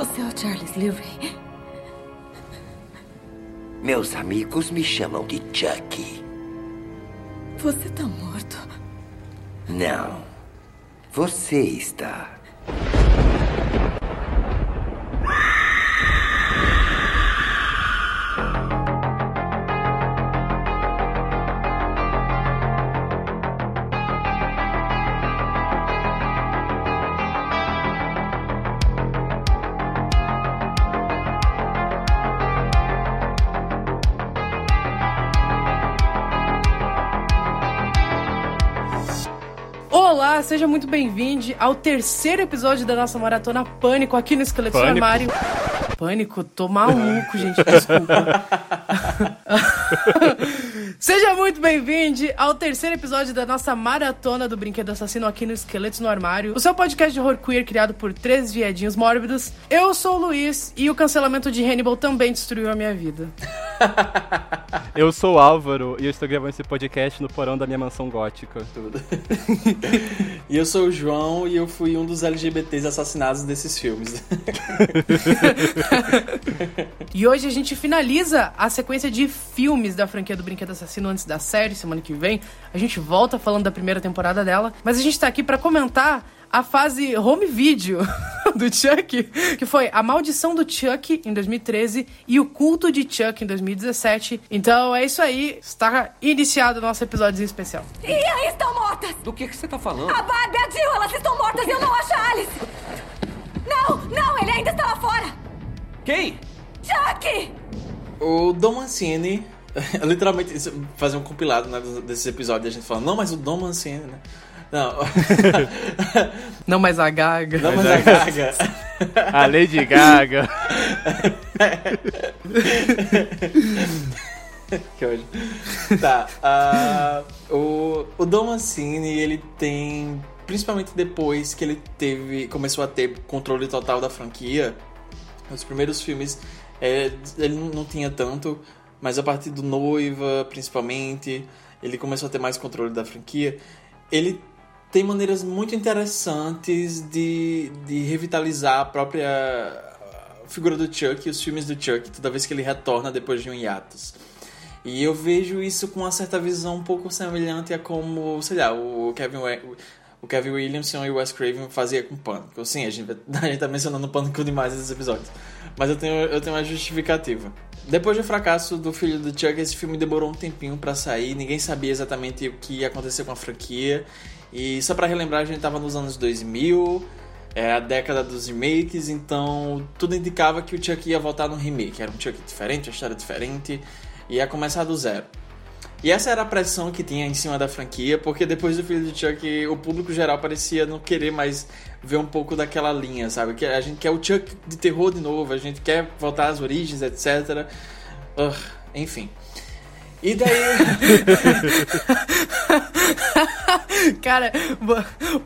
Você é o Charles Livray? Meus amigos me chamam de Chucky. Você tá morto. Não. Você está. Seja muito bem-vindo ao terceiro episódio da nossa maratona Pânico aqui no Esqueleto do Pânico? Armário. Pânico? Tô maluco, gente, desculpa. Seja muito bem-vindo ao terceiro episódio da nossa maratona do Brinquedo Assassino aqui no Esqueletos no Armário, o seu podcast de horror queer criado por três viadinhos mórbidos. Eu sou o Luiz e o cancelamento de Hannibal também destruiu a minha vida. Eu sou o Álvaro e eu estou gravando esse podcast no porão da minha mansão gótica. E eu sou o João e eu fui um dos LGBTs assassinados desses filmes. E hoje a gente finaliza a sequência de filmes da franquia do Brinquedo Assassino antes da série, semana que vem. A gente volta falando da primeira temporada dela, mas a gente tá aqui pra comentar a fase home video do Chuck, que foi A Maldição do Chuck em 2013 e O Culto de Chuck em 2017. Então é isso aí, está iniciado o nosso episódio especial. E aí estão mortas! Do que, que você tá falando? A Barbie e a Jill, elas estão mortas e eu não acho a Alice! Não, não, ele ainda está lá fora! Quem? Chuck! o Dom Mancini, literalmente, fazer um compilado né, desses episódios, a gente falando, não, mas o Dom Mancini, né? Não, Não mais a Gaga. não, mas a Gaga. A Lady Gaga. que ódio. Tá, ah, o, o Dom Mancini, ele tem, principalmente depois que ele teve, começou a ter controle total da franquia, os primeiros filmes, é, ele não tinha tanto, mas a partir do Noiva, principalmente, ele começou a ter mais controle da franquia. Ele tem maneiras muito interessantes de, de revitalizar a própria figura do Chuck e os filmes do Chuck toda vez que ele retorna depois de um hiatus. E eu vejo isso com uma certa visão um pouco semelhante a como, sei lá, o Kevin, o Kevin Williamson e o Wes Craven fazia com Pânico. Sim, a gente, a gente tá mencionando Pânico demais nesses episódios. Mas eu tenho, eu tenho uma justificativa. Depois do fracasso do filho do Chuck, esse filme demorou um tempinho pra sair. Ninguém sabia exatamente o que ia acontecer com a franquia. E só pra relembrar, a gente tava nos anos 2000, é a década dos remakes, então tudo indicava que o Chuck ia voltar no remake. Era um Chuck diferente, uma história diferente, ia começar do zero. E essa era a pressão que tinha em cima da franquia, porque depois do filho de Chuck, o público geral parecia não querer mais ver um pouco daquela linha, sabe? Que a gente quer o Chuck de terror de novo, a gente quer voltar às origens, etc. Enfim. E daí. Cara,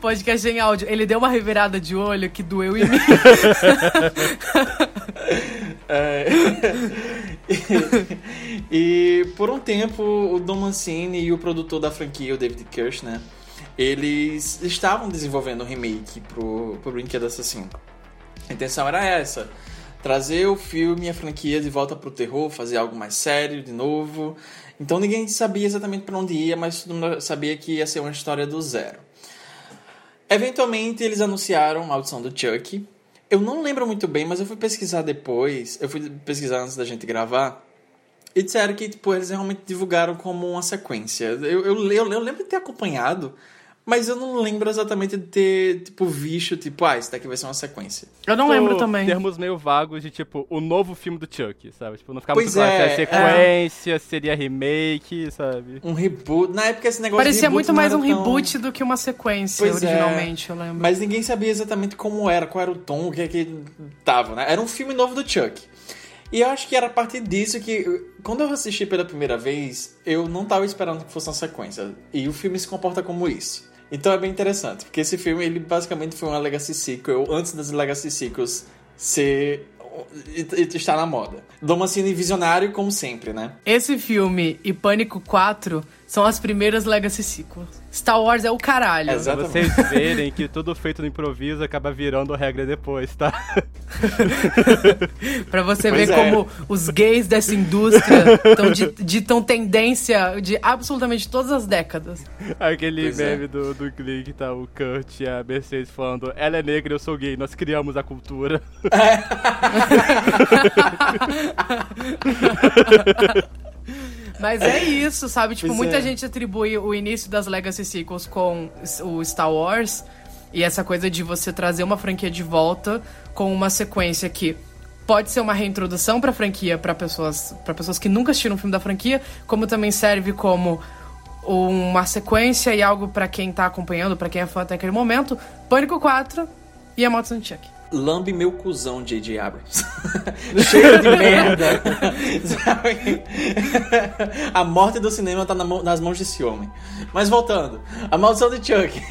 podcast em áudio, ele deu uma revirada de olho que doeu em mim. É. e por um tempo o Don Mancini e o produtor da franquia, o David Kirsch, né? Eles estavam desenvolvendo um remake pro, pro Brinquedo Assassino. A intenção era essa: trazer o filme e a franquia de volta pro terror, fazer algo mais sério de novo. Então ninguém sabia exatamente para onde ia, mas todo mundo sabia que ia ser uma história do zero. Eventualmente eles anunciaram Maldição do Chuck. Eu não lembro muito bem, mas eu fui pesquisar depois. Eu fui pesquisar antes da gente gravar. E disseram que tipo, eles realmente divulgaram como uma sequência. Eu, eu, eu, eu lembro de ter acompanhado, mas eu não lembro exatamente de ter tipo, visto, tipo, ah, isso daqui vai ser uma sequência. Eu não lembro também. Termos meio vagos de tipo, o novo filme do Chuck, sabe? Tipo, não ficava Pois muito claro se é, era sequência, seria remake, sabe? Um reboot. Na época esse negócio de Parecia muito mais um tão- reboot do que uma sequência, Pois é. originalmente, eu lembro. Mas ninguém sabia exatamente como era, qual era o tom, o que é que tava, né? Era um filme novo do Chuck. E eu acho que era a partir disso que, quando eu assisti pela primeira vez, eu não tava esperando que fosse uma sequência. E o filme se comporta como isso. Então é bem interessante, porque esse filme, ele basicamente foi uma Legacy Sequel, antes das Legacy Sequels ser... estar na moda. Dom Mancini visionário, como sempre, né? Esse filme e Pânico 4 são as primeiras Legacy Sequels. Star Wars é o caralho. Exato. Pra vocês verem que tudo feito no improviso acaba virando regra depois, tá? Pra você Pois ver é. como os gays dessa indústria tão di- ditam tendência de absolutamente todas as décadas. Aquele Pois é. meme do, do Glee que tá o Kurt e a Mercedes falando ela é negra, eu sou gay, nós criamos a cultura. Mas é isso, sabe? Tipo, Pois muita é. gente atribui o início das Legacy Sequels com o Star Wars e essa coisa de você trazer uma franquia de volta com uma sequência que pode ser uma reintrodução pra franquia pra pessoas, para pessoas que nunca assistiram um filme da franquia, como também serve como uma sequência e algo pra quem tá acompanhando, pra quem é fã até aquele momento. Pânico 4 e a Moto Chuck. Lambe meu cuzão, J.J. Abrams. Cheio de merda. A morte do cinema tá na mão- nas mãos desse homem. Mas voltando, a maldição de Chuck.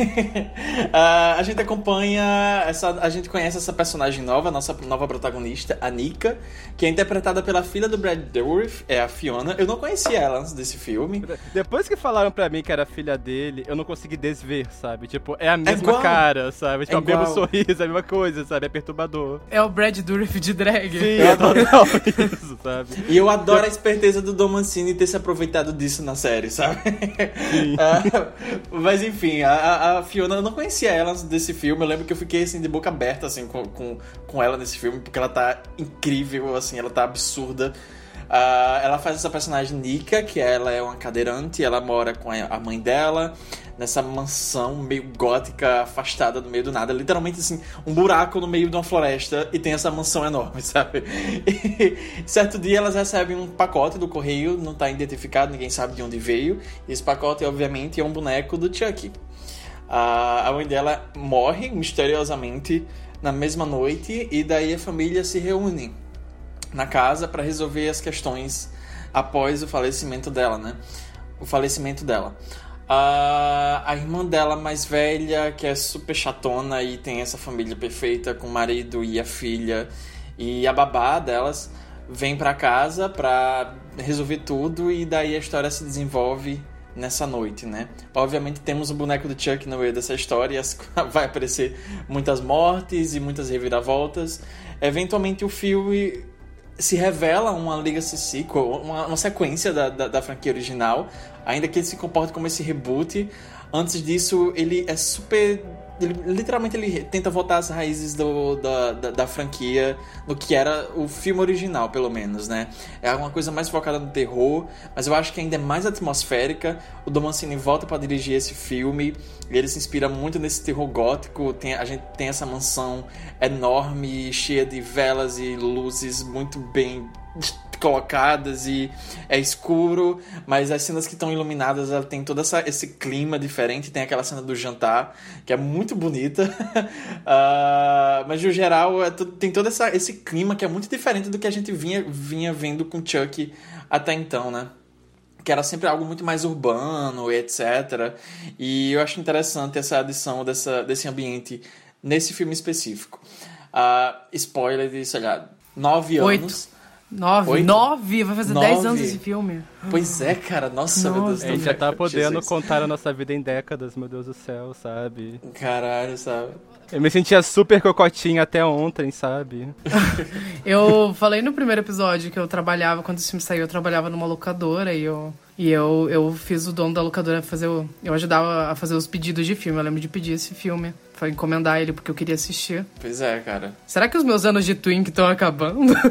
Ah, a gente acompanha, essa, a gente conhece essa personagem nova, a nossa nova protagonista, a Nika, que é interpretada pela filha do Brad Dourif, é a Fiona. Eu não conhecia ela antes desse filme. Depois que falaram pra mim que era filha dele, eu não consegui desver, sabe? Tipo, é a mesma igual. cara, sabe? Tipo, É é o mesmo sorriso, a mesma coisa, sabe? É perturbador. É o Brad Dourif de drag. Sim, é total isso, sabe? E eu adoro a esperteza do Dom Mancini ter se aproveitado disso na série, sabe? Ah, mas enfim, a- a, Fiona, eu não conhecia ela antes desse filme. Eu lembro que eu fiquei assim de boca aberta assim com, com, com ela nesse filme, porque ela tá incrível, assim, ela tá absurda. Ah, ela faz essa personagem Nika, que ela é uma cadeirante, ela mora com a mãe dela nessa mansão meio gótica, afastada no meio do nada. Literalmente, assim, um buraco no meio de uma floresta e tem essa mansão enorme, sabe? E certo dia elas recebem um pacote do correio, não tá identificado, ninguém sabe de onde veio. E esse pacote, obviamente, é um boneco do Chucky. A mãe dela morre misteriosamente na mesma noite e daí a família se reúne na casa para resolver as questões após o falecimento dela, né? O falecimento dela. A, a irmã dela mais velha, que é super chatona e tem essa família perfeita com o marido e a filha e a babá delas, vem pra casa pra resolver tudo e daí a história se desenvolve nessa noite, né? Obviamente temos o boneco do Chuck no meio dessa história, vai aparecer muitas mortes e muitas reviravoltas. Eventualmente o filme se revela uma Legacy Sequel, uma, uma sequência da, da, da franquia original, ainda que ele se comporte como esse reboot. Antes disso, ele é super. Ele, literalmente ele tenta voltar às raízes do, da, da, da franquia, no que era o filme original, pelo menos, né? É uma coisa mais focada no terror, mas eu acho que ainda é mais atmosférica. O Dom Mancini volta para dirigir esse filme, ele se inspira muito nesse terror gótico. Tem, a gente tem essa mansão enorme, cheia de velas e luzes muito bem colocadas e é escuro, mas as cenas que estão iluminadas ela tem todo essa, esse clima diferente. Tem aquela cena do jantar que é muito bonita, Ah, mas no geral é tem todo essa, esse clima que é muito diferente do que a gente vinha, vinha vendo com Chuck até então, né? que era sempre algo muito mais urbano e etc. E eu acho interessante essa adição dessa, desse ambiente nesse filme específico. Ah, spoiler de, sei lá, nove Oito. anos. Nove. Oito? Nove? Vai fazer dez Nove. anos esse filme. Pois é, cara, nossa, meu Deus Nossa. A gente já tá podendo Jesus. contar a nossa vida em décadas, meu Deus do céu, sabe? Caralho, sabe? Eu me sentia super cocotinha até ontem, sabe? Eu falei no primeiro episódio que eu trabalhava, quando esse filme saiu, eu trabalhava numa locadora e eu. E eu, eu fiz o dono da locadora fazer o. Eu ajudava a fazer os pedidos de filme. Eu lembro de pedir esse filme. Foi encomendar ele porque eu queria assistir. Pois é, cara. Será que os meus anos de Twink estão acabando?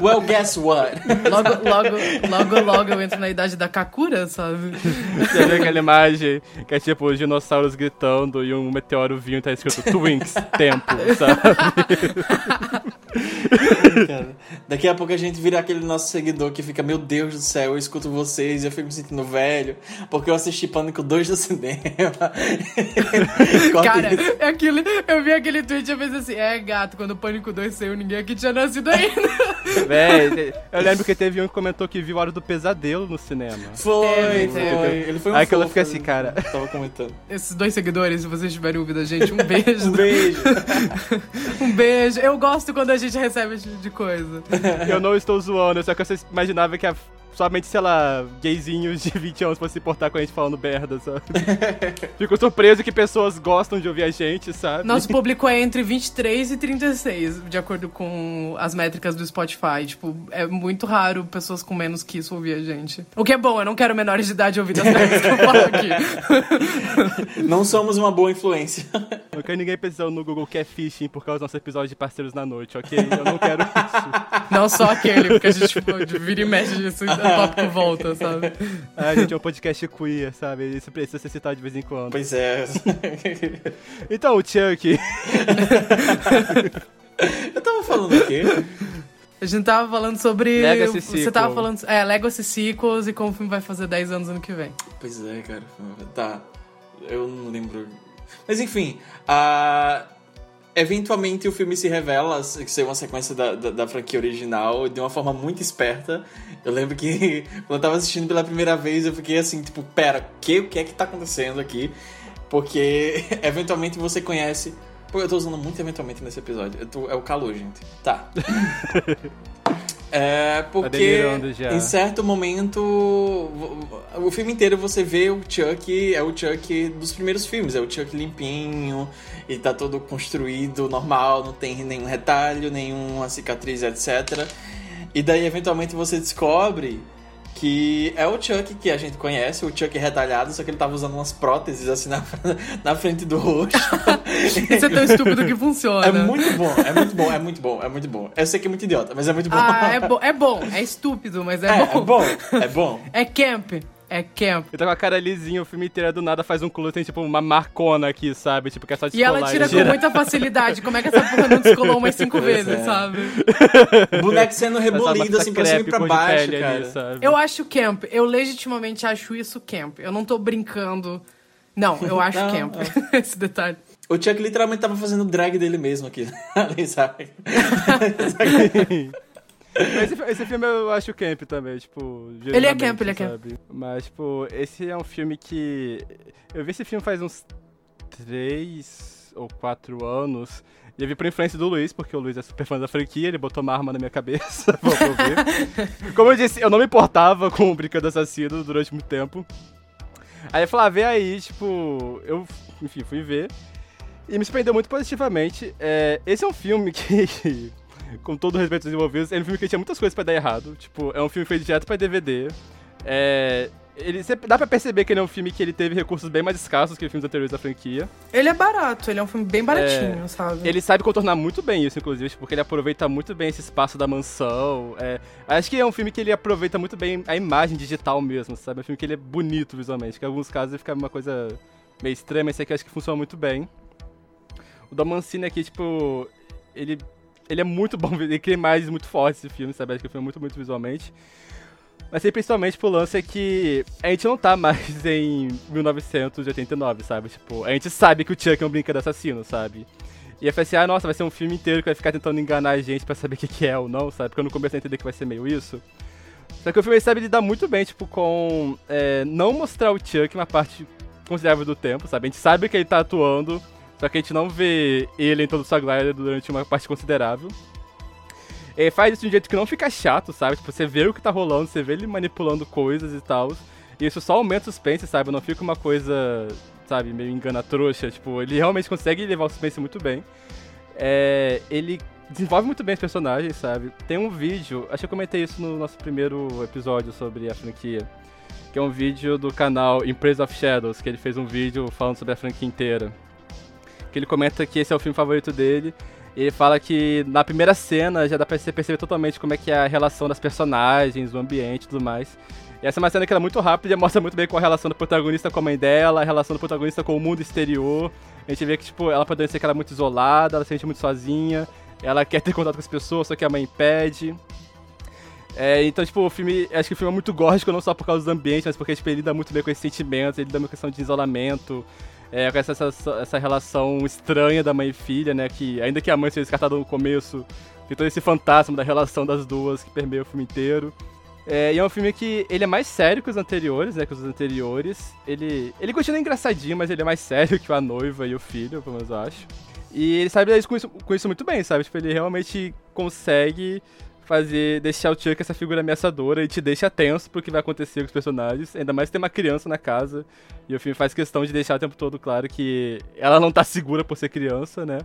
Well, guess what? logo, logo, logo, logo eu entro na idade da Kakura, sabe? Você vê aquela imagem que é tipo os dinossauros gritando e um meteoro vindo e tá escrito Twinks, tempo, sabe? Cara, Daqui a pouco a gente vira aquele nosso seguidor que fica, meu Deus do céu, eu escuto vocês e eu fico me sentindo velho, porque eu assisti Pânico 2 do cinema. Cara, isso. é aquele, eu vi aquele tweet e eu pensei assim: é gato, quando o Pânico 2 saiu, ninguém aqui tinha nascido ainda. Véi, eu lembro que teve um que comentou que viu a Hora do Pesadelo no cinema. Foi, foi. Ele foi um Aí que fofo, fica assim, ele cara. Tava comentando. Esses dois seguidores, se vocês tiverem ouvido a gente, um beijo. Um beijo. Um beijo. Eu gosto quando a gente recebe esse tipo de coisa. Eu não estou zoando, só que você imaginava que a somente, sei lá, gayzinhos de 20 anos pra se importar com a gente falando merda, sabe? Fico surpreso que pessoas gostam de ouvir a gente, sabe? Nosso público é entre 23 e 36, de acordo com as métricas do Spotify. Tipo, é muito raro pessoas com menos que isso ouvir a gente. O que é bom, eu não quero menores de idade ouvir as merdas que eu falo aqui. Não somos uma boa influência. Não quero ninguém pensando no Google que é phishing por causa do nosso episódio de Parceiros na Noite, ok? Eu não quero isso. Não só aquele, porque a gente tipo, vira e mexe disso, o tópico volta, sabe? Ah, a gente é um podcast queer, sabe? Isso precisa ser citado de vez em quando. Pois é. Então, o Chuck, Eu tava falando o quê? A gente tava falando sobre. Legacy Você Sequel. tava falando. É, Legacy Sequels e como o filme vai fazer 10 anos ano que vem. Pois é, cara. Tá. Eu não lembro. Mas enfim, a... eventualmente o filme se revela ser uma sequência da, da, da franquia original de uma forma muito esperta. Eu lembro que quando eu tava assistindo pela primeira vez, eu fiquei assim, tipo, pera, que, o que é que tá acontecendo aqui? Porque eventualmente você conhece. Pô, eu tô usando muito eventualmente nesse episódio. Tô- é o calor, gente. Tá. É, porque delirando já. em certo momento o filme inteiro você vê o Chuck é o Chuck dos primeiros filmes, é o Chuck limpinho e tá todo construído normal, não tem nenhum retalho, nenhuma cicatriz, etc. E daí eventualmente você descobre que é o Chuck que a gente conhece, o Chuck retalhado, só que ele tava usando umas próteses assim na, na frente do rosto. Isso é tão estúpido que funciona. É muito bom, é muito bom, é muito bom, é muito bom. Eu sei que é muito idiota, mas é muito bom. Ah, é, bo é bom, é estúpido, mas é, É, bom. é bom, é bom. É camp. É camp. ele tá com a cara lisinha, o filme inteiro do nada faz um culo, tem tipo uma marcona aqui, sabe? Tipo, que é só E descolar. ela tira com gira. muita facilidade. Como é que essa porra não descolou umas cinco vezes, é. sabe? O boneco sendo rebolido batata assim pra cima e pra baixo, cara. ali, sabe? Eu acho camp. Eu legitimamente acho isso camp. Eu não tô brincando. Não, eu acho Não, camp. Esse detalhe. O Chuck literalmente tava fazendo drag dele mesmo aqui. Ali, sabe? Mas esse, esse filme eu acho camp também, tipo. Ele é camp, ele é camp. Mas, tipo, esse é um filme que. Eu vi esse filme faz uns três ou quatro anos. E eu vi por influência do Luiz, porque o Luiz é super fã da franquia, ele botou uma arma na minha cabeça ver. Como eu disse, eu não me importava com o Brincando Assassino durante muito tempo. Aí eu falei, ah, vê aí, tipo, eu, enfim, fui ver. E me surpreendeu muito positivamente. É, esse é um filme que, com todo o respeito aos envolvidos, é um filme que tinha muitas coisas pra dar errado. Tipo, é um filme feito direto pra DVD. É, ele, dá pra perceber que ele é um filme que ele teve recursos bem mais escassos que os filmes anteriores da franquia. Ele é barato, ele é um filme bem baratinho, sabe? Ele sabe contornar muito bem isso, inclusive, porque ele aproveita muito bem esse espaço da mansão. É, acho que é um filme que ele aproveita muito bem a imagem digital mesmo, sabe? É um filme que ele é bonito visualmente, que em alguns casos ele fica uma coisa meio estranha, mas esse aqui eu acho que funciona muito bem. O da Mancini aqui, tipo, ele, ele é muito bom, ele cria imagens muito fortes esse filme, sabe? Acho que o filme é muito, muito visualmente. Mas aí, principalmente, pro lance é que a gente não tá mais em 1989, sabe? Tipo, a gente sabe que o Chuck é um brinquedo assassino, sabe? E eu falei assim, ah, nossa, vai ser um filme inteiro que vai ficar tentando enganar a gente pra saber o que, que é ou não, sabe? Porque eu não comecei a entender que vai ser meio isso. Só que o filme sabe lidar muito bem, tipo, com é, não mostrar o Chuck uma parte considerável do tempo, sabe? A gente sabe que ele tá atuando, só que a gente não vê ele em toda sua glória durante uma parte considerável. Ele faz isso de um jeito que não fica chato, sabe? Tipo, você vê o que tá rolando, você vê ele manipulando coisas e tal. E isso só aumenta o suspense, sabe? Não fica uma coisa, sabe, meio engana trouxa. Tipo, ele realmente consegue levar o suspense muito bem. É, ele desenvolve muito bem os personagens, sabe? Tem um vídeo, acho que eu comentei isso no nosso primeiro episódio sobre a franquia. Que é um vídeo do canal Empresa of Shadows, que ele fez um vídeo falando sobre a franquia inteira. Que ele comenta que esse é o filme favorito dele. Ele fala que na primeira cena já dá pra você perceber totalmente como é que é a relação das personagens, o ambiente e tudo mais. E essa é uma cena que ela é muito rápida e mostra muito bem com a relação do protagonista com a mãe dela, a relação do protagonista com o mundo exterior. A gente vê que, tipo, ela pode ser que ela é muito isolada, ela se sente muito sozinha, ela quer ter contato com as pessoas, só que a mãe impede. É, então, tipo, o filme. Acho que o filme é muito gótico, não só por causa do ambiente, mas porque tipo, ele lida muito bem com esses sentimentos, ele lida com a questão de isolamento, é, com essa, essa, essa relação estranha da mãe e filha, né? Que ainda que a mãe seja descartada no começo, tem todo esse fantasma da relação das duas que permeia o filme inteiro. É, e é um filme que ele é mais sério que os anteriores, né? Que os anteriores. Ele, ele continua engraçadinho, mas ele é mais sério que a noiva e o filho, pelo menos eu acho. E ele sabe lidar com isso, com isso muito bem, sabe? Tipo, ele realmente consegue fazer deixar o Chuck essa figura ameaçadora e te deixa tenso pro que vai acontecer com os personagens, ainda mais tem uma criança na casa, e o filme faz questão de deixar o tempo todo claro que ela não tá segura por ser criança, né?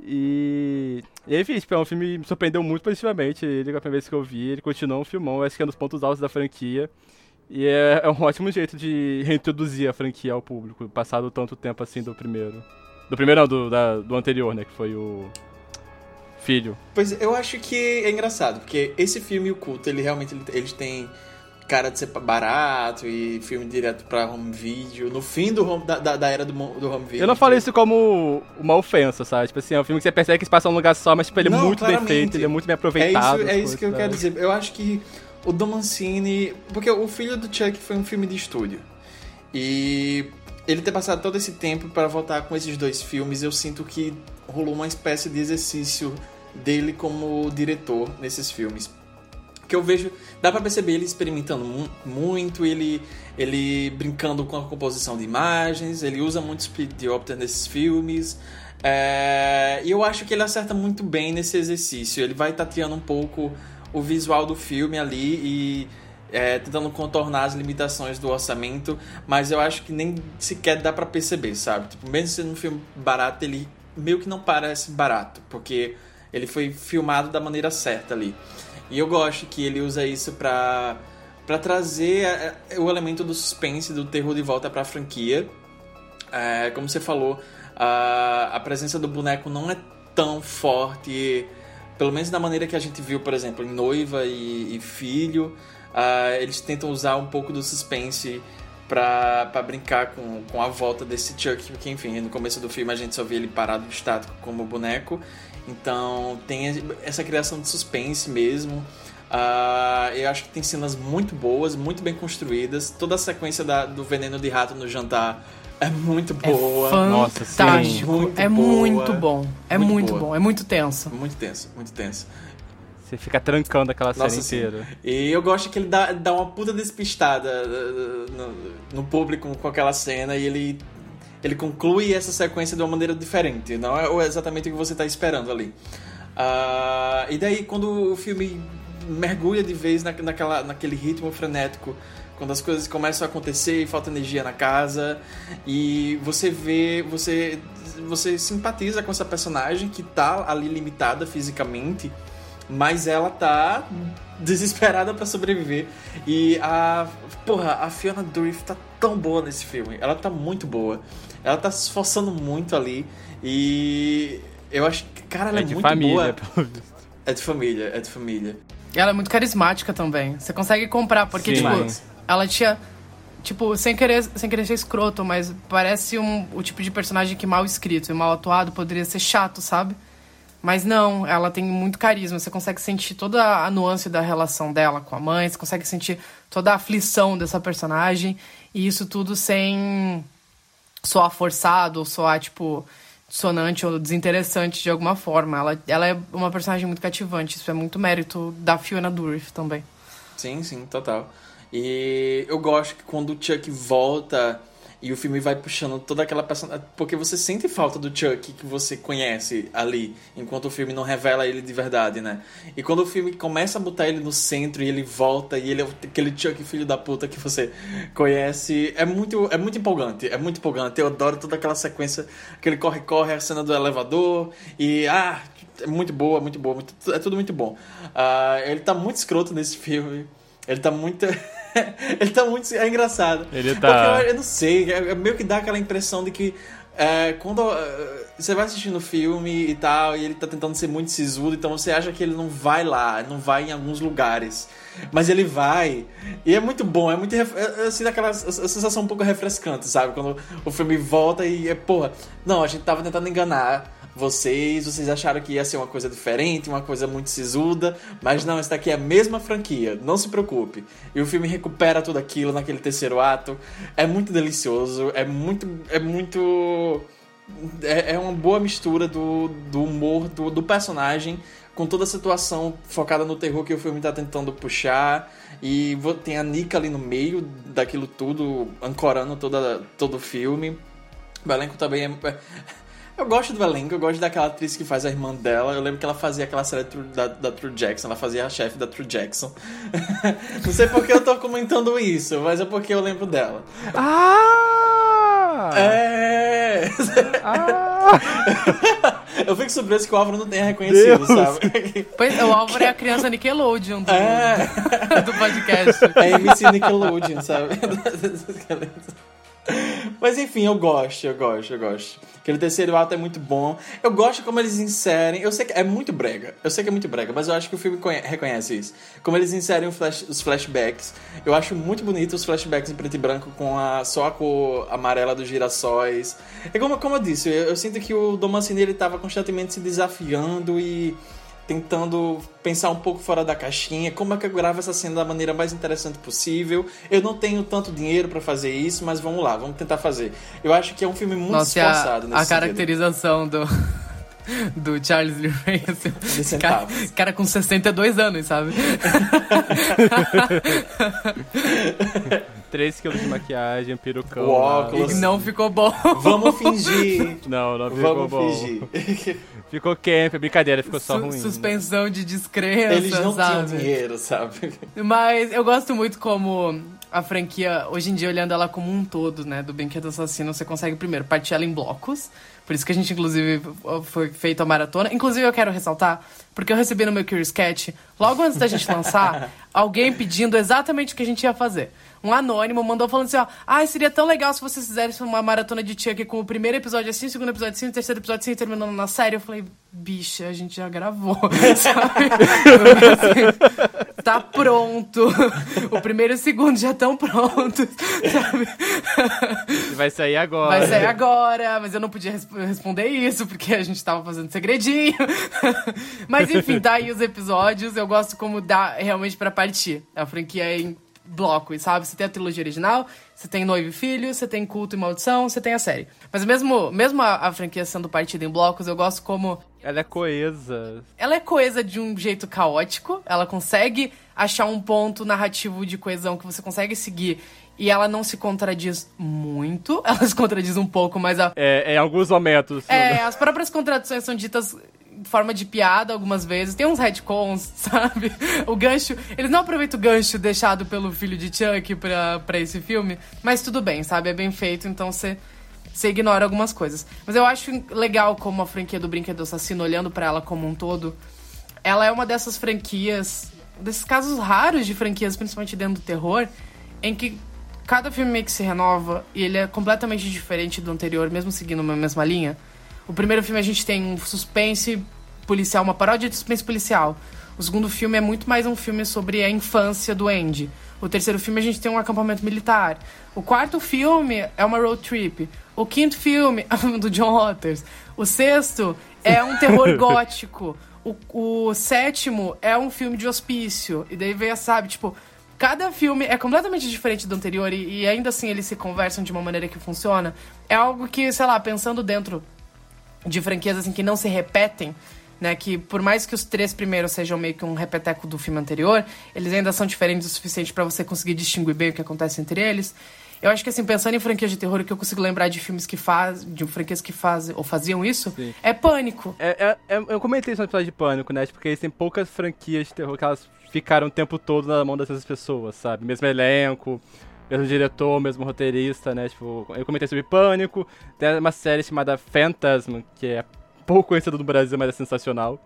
E, e enfim, tipo, é um filme que me surpreendeu muito positivamente. Ele, a primeira vez que eu vi, ele continuou um filmão, acho que é um dos pontos altos da franquia. E é, é um ótimo jeito de reintroduzir a franquia ao público, passado tanto tempo assim do primeiro. Do primeiro não, do, da, do anterior, né? Que foi o Filho. Pois eu acho que é engraçado, porque esse filme, o culto, ele realmente ele, ele tem cara de ser barato e filme direto pra home video, no fim do home, da, da, da, era do, do home video. Eu não falei isso como uma ofensa, sabe? Tipo assim, é um filme que você percebe que se passa um lugar só, mas tipo, ele é muito bem feito, ele é muito bem aproveitado. É isso, é isso que eu quero dizer. Eu acho que o Dom Mancini... Porque o Filho do Chuck foi um filme de estúdio. E ele ter passado todo esse tempo para voltar com esses dois filmes, eu sinto que rolou uma espécie de exercício dele como diretor nesses filmes. Que eu vejo, dá para perceber ele experimentando muito, ele ele brincando com a composição de imagens, ele usa muito split diopter nesses filmes. É, e eu acho que ele acerta muito bem nesse exercício. Ele vai tateando um pouco o visual do filme ali e é, tentando contornar as limitações do orçamento, mas eu acho que nem sequer dá para perceber, sabe? Tipo, mesmo sendo um filme barato, ele meio que não parece barato, porque ele foi filmado da maneira certa ali. E eu gosto que ele usa isso pra, pra trazer é, é, o elemento do suspense, do terror de volta pra franquia. É, como você falou, a, a presença do boneco não é tão forte, pelo menos da maneira que a gente viu, por exemplo, em Noiva e, e Filho. Uh, eles tentam usar um pouco do suspense pra, brincar com, com a volta desse Chuck, porque enfim, no começo do filme a gente só vê ele parado estático como boneco, então tem essa criação de suspense mesmo. Uh, eu acho que tem cenas muito boas, muito bem construídas. Toda a sequência da, do veneno de rato no jantar é muito é boa. É Nossa, sim. Muito é boa. muito bom. É muito, muito bom. É muito tenso. Muito tenso, muito tenso. Você fica trancando aquela Nossa, cena inteira. E eu gosto que ele dá, dá uma puta despistada uh, no, no público com aquela cena e ele ele conclui essa sequência de uma maneira diferente, não é exatamente o que você está esperando ali. Uh, e daí, quando o filme mergulha de vez na, naquela, naquele ritmo frenético, quando as coisas começam a acontecer e falta energia na casa, e você vê, você, você simpatiza com essa personagem que está ali limitada fisicamente, mas ela tá desesperada para sobreviver. E a. Porra, a Fiona Dourif tá tão boa nesse filme. Ela tá muito boa. Ela tá se esforçando muito ali. E. Eu acho que, cara, ela é, é muito família, boa. É de família, é de família. Ela é muito carismática também. Você consegue comprar, porque, Sim. tipo, ela tinha. Tipo, sem querer, sem querer ser escroto, mas parece um, o tipo de personagem que mal escrito e mal atuado poderia ser chato, sabe? Mas não, ela tem muito carisma. Você consegue sentir toda a nuance da relação dela com a mãe, você consegue sentir toda a aflição dessa personagem. E isso tudo sem soar forçado ou soar, tipo, dissonante ou desinteressante de alguma forma. Ela, ela é uma personagem muito cativante. Isso é muito mérito da Fiona Dourif também. Sim, sim, total. E eu gosto que quando o Chuck volta e o filme vai puxando toda aquela personagem. Porque você sente falta do Chuck que você conhece ali, enquanto o filme não revela ele de verdade, né? E quando o filme começa a botar ele no centro e ele volta e ele é aquele Chuck filho da puta que você conhece, é muito, é muito empolgante. É muito empolgante. Eu adoro toda aquela sequência, aquele corre-corre, a cena do elevador e. Ah! É muito boa, muito boa, muito, é tudo muito bom. Uh, ele tá muito escroto nesse filme. Ele tá muito. ele tá muito. É engraçado. Ele tá. Eu, eu não sei, é, é, meio que dá aquela impressão de que. É, quando uh, você vai assistindo o filme e tal, e ele tá tentando ser muito sisudo, então você acha que ele não vai lá, não vai em alguns lugares. Mas ele vai. E é muito bom, é muito. Assim, daquela sensação um pouco refrescante, sabe? Quando o filme volta e é, porra, não, a gente tava tentando enganar vocês, vocês acharam que ia ser uma coisa diferente, uma coisa muito sisuda, mas não, essa daqui é a mesma franquia, não se preocupe. E o filme recupera tudo aquilo naquele terceiro ato. É muito delicioso, é muito. É muito. É, é uma boa mistura do, do humor do, do personagem com toda a situação focada no terror que o filme está tentando puxar. E tem a Nika ali no meio daquilo tudo, ancorando toda, todo o filme. O elenco também é Eu gosto do elenco, eu gosto daquela atriz que faz a irmã dela. Eu lembro que ela fazia aquela série da, da True Jackson, ela fazia a chefe da True Jackson. Não sei porque eu tô comentando isso, mas é porque eu lembro dela. Ah! É! Ah! eu fico surpreso que o Álvaro não tenha reconhecido, Deus. sabe? Pois, o Álvaro é a criança Nickelodeon do, É. do podcast. É MC Nickelodeon, sabe? Mas enfim, eu gosto, eu gosto, eu gosto. Aquele terceiro ato é muito bom. Eu gosto como eles inserem. Eu sei que é muito brega. Eu sei que é muito brega, mas eu acho que o filme conhe- reconhece isso. Como eles inserem flash- os flashbacks. Eu acho muito bonito os flashbacks em preto e branco com a, só a cor amarela dos girassóis. É como, como eu disse, eu, eu sinto que o Dom Mancini ele tava constantemente se desafiando e tentando pensar um pouco fora da caixinha, como é que eu gravo essa cena da maneira mais interessante possível. Eu não tenho tanto dinheiro pra fazer isso, mas vamos lá, vamos tentar fazer. Eu acho que é um filme muito Nossa, e a, esforçado nesse a sentido. caracterização do, do Charles Lee Ray, assim, De cara, cara com 62 anos, sabe? 3 quilos de maquiagem, perucão. O óculos. E não ficou bom. Vamos fingir. Não, não ficou Vamos bom. fingir. Ficou camp, brincadeira, ficou só Su- ruim. Suspensão de descrença, Eles não tinham sabe? dinheiro, sabe? Mas eu gosto muito como a franquia, hoje em dia, olhando ela como um todo, né? Do Brinquedo Assassino, você consegue primeiro partir ela em blocos. Por isso que a gente, inclusive, foi feito a maratona. Inclusive, eu quero ressaltar, porque eu recebi no meu Curious Cat, logo antes da gente lançar, alguém pedindo exatamente o que a gente ia fazer. Um anônimo mandou falando assim, ó, ah, seria tão legal se vocês fizessem uma maratona de Chuck com o primeiro episódio assim, o segundo episódio assim, o terceiro episódio assim, terminando na série. Eu falei, bicha, a gente já gravou, sabe? Assim, tá pronto. O primeiro e o segundo já estão prontos, sabe? Vai sair agora. Vai sair agora, mas eu não podia res- responder isso, porque a gente tava fazendo segredinho. mas enfim, tá aí os episódios. Eu gosto como dá realmente pra partir. A franquia é blocos, sabe? Você tem a trilogia original, você tem Noivo e Filho, você tem Culto e Maldição, você tem a série. Mas mesmo, mesmo a, a franquia sendo partida em blocos, eu gosto como Ela é coesa. ela é coesa de um jeito caótico, ela consegue achar um ponto narrativo de coesão que você consegue seguir e ela não se contradiz muito, ela se contradiz um pouco, mas a, É, em alguns momentos. é, as próprias contradições são ditas forma de piada algumas vezes. Tem uns retcons, sabe? O gancho. Eles não aproveitam o gancho deixado pelo filho de Chuck pra, pra esse filme, mas tudo bem, sabe? É bem feito, então você. Você ignora algumas coisas. Mas eu acho legal como a franquia do Brinquedo Assassino, olhando pra ela como um todo, ela é uma dessas franquias, desses casos raros de franquias, principalmente dentro do terror, em que cada filme meio que se renova e ele é completamente diferente do anterior, mesmo seguindo uma mesma linha. O primeiro filme a gente tem um suspense policial, uma paródia de suspense policial. O segundo filme é muito mais um filme sobre a infância do Andy. O terceiro filme a gente tem um acampamento militar. O quarto filme é uma road trip. O quinto filme é um filme do John Waters. O sexto é um terror gótico. O, o sétimo é um filme de hospício. E daí vem, sabe, tipo, cada filme é completamente diferente do anterior e, e ainda assim eles se conversam de uma maneira que funciona. É algo que, sei lá, pensando dentro de franquias assim que não se repetem, né? Que por mais que os três primeiros sejam meio que um repeteco do filme anterior, eles ainda são diferentes o suficiente pra você conseguir distinguir bem o que acontece entre eles. Eu acho que assim, pensando em franquias de terror, o que eu consigo lembrar de filmes que fazem, de franquias que fazem ou faziam isso, Sim. é Pânico. É, é- é- eu comentei isso no episódio de Pânico, né? Porque eles têm poucas franquias de terror que elas ficaram o tempo todo na mão dessas pessoas, sabe? Mesmo elenco, mesmo diretor, mesmo roteirista, né? Tipo, eu comentei sobre Pânico, tem uma série chamada Phantasm, que é pouco conhecida no Brasil, mas é sensacional.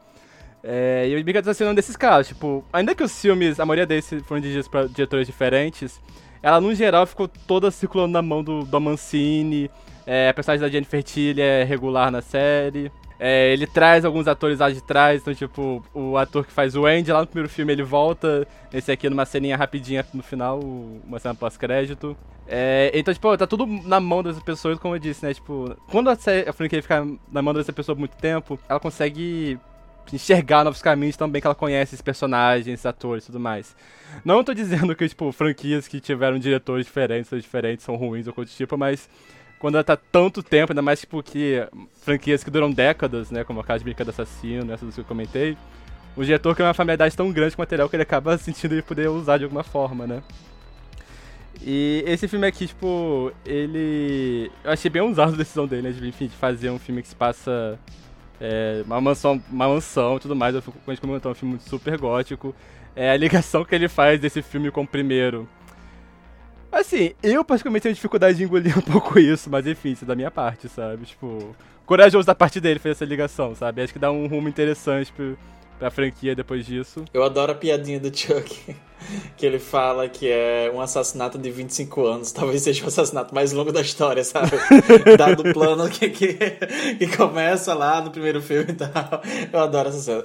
É, e o Brinquedo tá sendo um desses casos, tipo, ainda que os filmes, a maioria deles foram dirigidos pra diretores diferentes, ela, no geral, ficou toda circulando na mão do, do Mancini, é, a personagem da Jennifer Tilly é regular na série. É, ele traz alguns atores lá de trás, então, tipo, o ator que faz o Andy lá no primeiro filme, ele volta, esse aqui numa ceninha rapidinha no final, uma cena pós-crédito. É, então, tipo, tá tudo na mão dessas pessoas, como eu disse, né? Tipo, quando a, a franquia fica na mão dessa pessoa por muito tempo, ela consegue enxergar novos caminhos também que ela conhece esses personagens, esses atores e tudo mais. Não tô dizendo que, tipo, franquias que tiveram diretores diferentes ou diferentes são ruins ou coisa do tipo, mas quando ela tá tanto tempo, ainda mais, tipo, que franquias que duram décadas, né, como a Casa de Brincadeira Assassino, essas que eu comentei, o diretor cria uma familiaridade tão grande com o material que ele acaba sentindo de poder usar de alguma forma, né. E esse filme aqui, tipo, ele. Eu achei bem usado a decisão dele, né? De, enfim, de fazer um filme que se passa. É, uma mansão, uma mansão e tudo mais. Eu fico, a gente é um filme super gótico. É a ligação que ele faz desse filme com o primeiro. Assim, eu particularmente tenho dificuldade de engolir um pouco isso, mas enfim, isso é da minha parte, sabe? Tipo, corajoso da parte dele fazer essa ligação, sabe? Acho que dá um rumo interessante pro, pra franquia depois disso. Eu adoro a piadinha do Chuck, que ele fala que é um assassinato de 25 anos, talvez seja o assassinato mais longo da história, sabe? Dado o plano que, que, que, começa lá no primeiro filme e tal. Eu adoro essa cena.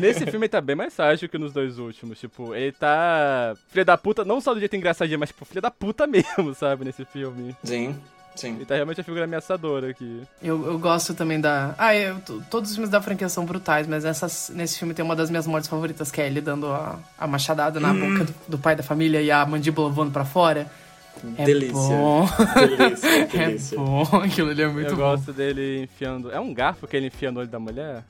Nesse filme ele tá bem mais ágil que nos dois últimos, tipo, ele tá filha da puta, não só do jeito engraçadinho, mas tipo, filha da puta mesmo, sabe, nesse filme. Sim. Sim. Ele tá realmente a figura ameaçadora aqui. Eu, eu gosto também da. Ah, eu, todos os filmes da franquia são brutais, mas nessas, nesse filme tem uma das minhas mortes favoritas, que é ele dando a, a machadada na hum. boca do, do, pai da família e a mandíbula voando pra fora. É delícia. Bom. Delícia, delícia. É bom, aquilo ali é muito eu bom. Eu gosto dele enfiando. É um garfo que ele enfia no olho da mulher?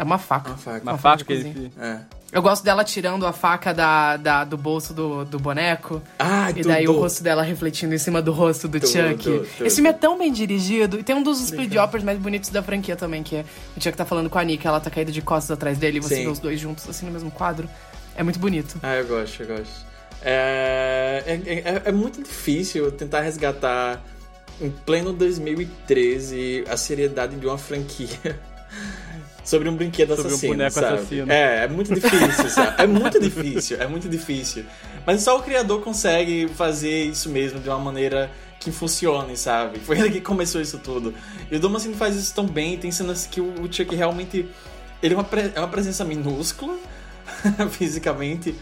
É uma faca. Uma faca. Uma, uma faca, faca que ele. É. Eu gosto dela tirando a faca da, da do bolso do, do boneco. Ah, E daí o rosto dela refletindo em cima do rosto do tudo, Chuck. Tudo, tudo. Esse filme é tão bem dirigido. E tem um dos split mais bonitos da franquia também, que é o Chuck tá falando com a Nick, ela tá caída de costas atrás dele e você Sim. vê os dois juntos assim no mesmo quadro. É muito bonito. Ah, eu gosto, eu gosto. É, é, é, é muito difícil tentar resgatar em pleno 2013 a seriedade de uma franquia. sobre um brinquedo sobre assassino, um boneco sabe? assassino. É, é muito difícil, sabe? É muito difícil, é muito difícil. Mas só o criador consegue fazer isso mesmo de uma maneira que funcione, sabe? Foi ele que começou isso tudo. E o Domacino faz isso tão bem, tem cenas que o Chuck realmente... Ele é uma, é uma presença minúscula, fisicamente,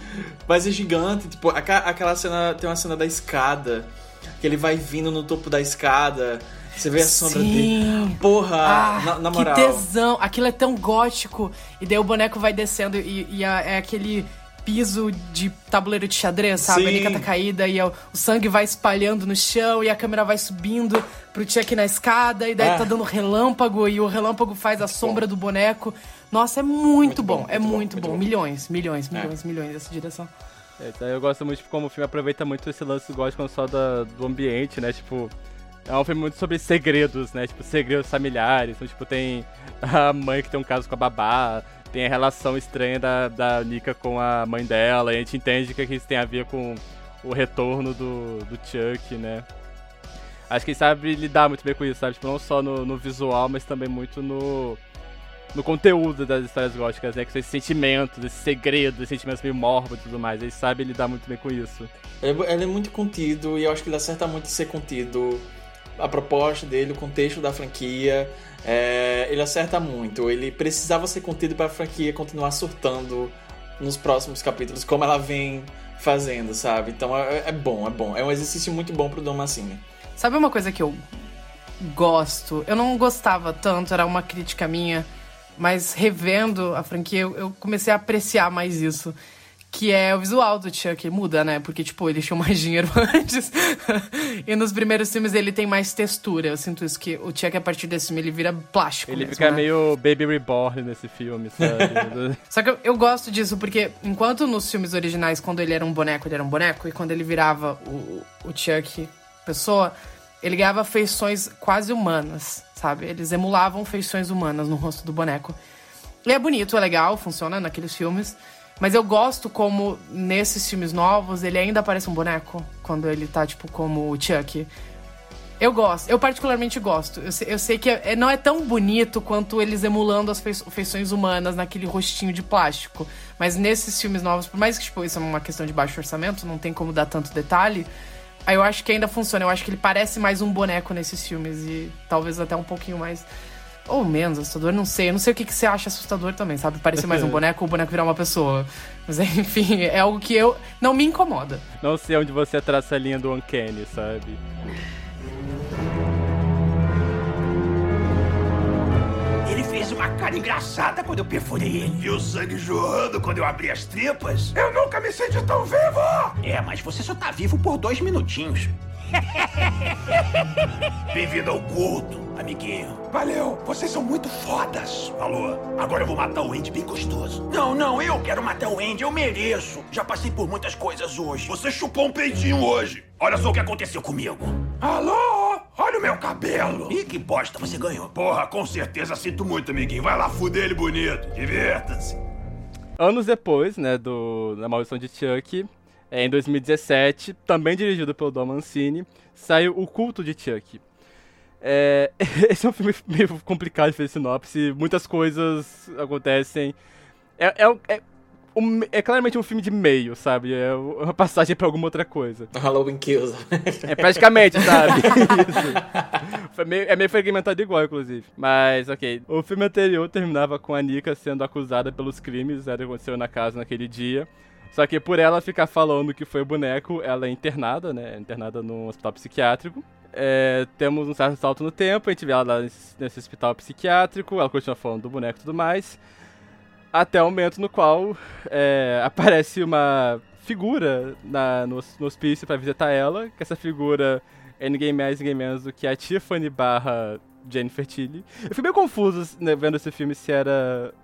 mas é gigante. Tipo, aquela cena... Tem uma cena da escada, que ele vai vindo no topo da escada... Você vê a sombra Sim. dele. Porra, Ah, na, na moral. Que tesão. Aquilo é tão gótico. E daí o boneco vai descendo e, e a- é aquele piso de tabuleiro de xadrez, sabe? A Sim. Nika tá caída e o, o sangue vai espalhando no chão e a câmera vai subindo pro Chuck na escada e daí Ah. tá dando relâmpago e o relâmpago faz a sombra do boneco. Nossa, é muito, Muito bom, bom, é muito bom, muito muito bom. bom. Milhões, milhões, É. milhões, milhões dessa direção. É, então eu gosto muito de como o filme aproveita muito esse lance gótico só da, do ambiente, né? Tipo, é um filme muito sobre segredos, né? Tipo, segredos familiares. Então, tipo, tem a mãe que tem um caso com a babá, tem a relação estranha da, da Nika com a mãe dela, e a gente entende que isso tem a ver com o retorno do, do Chuck, né? Acho que ele sabe lidar muito bem com isso, sabe? Tipo, não só no, no visual, mas também muito no, no conteúdo das histórias góticas, né? Com esses sentimentos, esses segredos, esses sentimentos meio mórbidos e tudo mais. Ele sabe lidar muito bem com isso. Ele é- ele é muito contido e eu acho que ele acerta muito ser contido. A proposta dele, o contexto da franquia, é, ele acerta muito. Ele precisava ser contido para a franquia continuar surtando nos próximos capítulos, como ela vem fazendo, sabe? Então é, é bom, é bom. É um exercício muito bom pro Dom Mancini. Sabe uma coisa que eu gosto? Eu não gostava tanto, era uma crítica minha, mas revendo a franquia, eu, eu comecei a apreciar mais isso. Que é o visual do Chuck muda, né? Porque, tipo, ele tinha mais dinheiro antes. e nos primeiros filmes ele tem mais textura. Eu sinto isso, que o Chuck, a partir desse filme, ele vira plástico Ele mesmo, fica né? meio Baby Reborn nesse filme, sabe? Só que eu, eu gosto disso, porque enquanto nos filmes originais, quando ele era um boneco, ele era um boneco, e quando ele virava o, o Chuck pessoa, ele ganhava feições quase humanas, sabe? Eles emulavam feições humanas no rosto do boneco. E é bonito, é legal, funciona naqueles filmes. Mas eu gosto como, nesses filmes novos, ele ainda parece um boneco. Quando ele tá, tipo, como o Chuck. Eu gosto, eu particularmente gosto. Eu sei, eu sei que é- não é tão bonito quanto eles emulando as fei- feições humanas naquele rostinho de plástico. Mas nesses filmes novos, por mais que tipo, isso é uma questão de baixo orçamento, não tem como dar tanto detalhe, aí eu acho que ainda funciona. Eu acho que ele parece mais um boneco nesses filmes e talvez até um pouquinho mais. Ou menos assustador, não sei. Eu não sei o que, que você acha assustador também, sabe? Parecer mais um boneco ou o boneco virar uma pessoa. Mas enfim, é algo que eu. Não me incomoda. Não sei onde você traça a linha do Uncanny, sabe? Ele fez uma cara engraçada quando eu perfurei ele. E o sangue jorrando quando eu abri as tripas? Eu nunca me senti tão vivo! É, mas você só tá vivo por dois minutinhos. Bem-vindo ao culto, Amiguinho. Valeu, vocês são muito fodas. Alô, agora eu vou matar o Andy bem gostoso. Não, não, eu quero matar o Andy, eu mereço. Já passei por muitas coisas hoje. Você chupou um peitinho hoje. Olha só o que aconteceu comigo. Alô? Olha o meu cabelo. Ih, que bosta, você ganhou. Porra, com certeza sinto muito, amiguinho. Vai lá, fuder ele bonito. Divirta-se. Anos depois, né, do da Maldição de Chuck, é, em 2017, também dirigido pelo Dom Mancini, saiu O Culto de Chuck. É, esse é um filme meio complicado de fazer sinopse, muitas coisas acontecem. É, é, é, um, é claramente um filme de meio, sabe? É uma passagem pra alguma outra coisa. Halloween Kills. É praticamente, sabe? Isso. Foi meio, é meio fragmentado igual, inclusive. Mas, ok. O filme anterior terminava com a Nika sendo acusada pelos crimes né, que aconteceu na casa naquele dia. Só que por ela ficar falando que foi boneco, ela é internada, né? Internada num hospital psiquiátrico. É, temos um certo salto no tempo, a gente vê ela nesse, nesse hospital psiquiátrico, ela continua falando do boneco e tudo mais. Até o momento no qual é, aparece uma figura na, no, no hospício para visitar ela, que essa figura é ninguém mais, ninguém menos do que a Tiffany barra Jennifer Tilly. Eu fui meio confuso né, vendo esse filme se era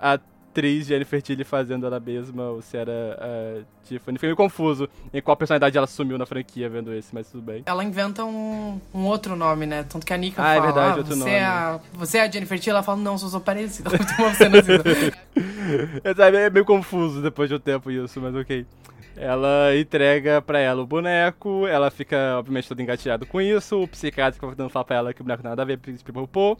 a atriz Jennifer Tilly fazendo ela mesma ou se era a Tiffany. Fiquei meio confuso em qual personalidade ela assumiu na franquia vendo esse, mas tudo bem. Ela inventa um, um outro nome, né? Tanto que a Nika Ah, é fala, verdade, ah, outro você, nome. É a, você é a Jennifer Tilly? Ela fala, não, sou, sou parecida. É, é meio confuso depois de um tempo isso, mas ok. Ela entrega pra ela o boneco, ela fica, obviamente, toda engatilhada com isso, o psiquiatra fica tentando falar pra ela que o boneco nada a ver, pipopô.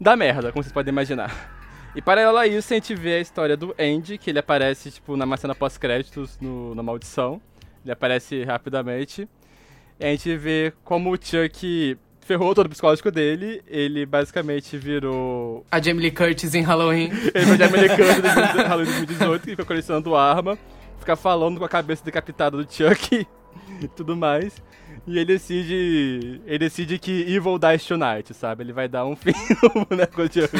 Dá merda, como vocês podem imaginar. E paralelo a isso, a gente vê a história do Andy, que ele aparece, tipo, na cena pós-créditos na Maldição. Ele aparece rapidamente. E a gente vê como o Chuck ferrou todo o psicológico dele. Ele basicamente virou A Jamie Lee Curtis em Halloween. ele foi de americano em Halloween 2018, que fica colecionando arma, fica falando com a cabeça decapitada do Chuck e tudo mais. E ele decide. Ele decide que Evil Dies Tonight, sabe? Ele vai dar um fim no boneco Chuck.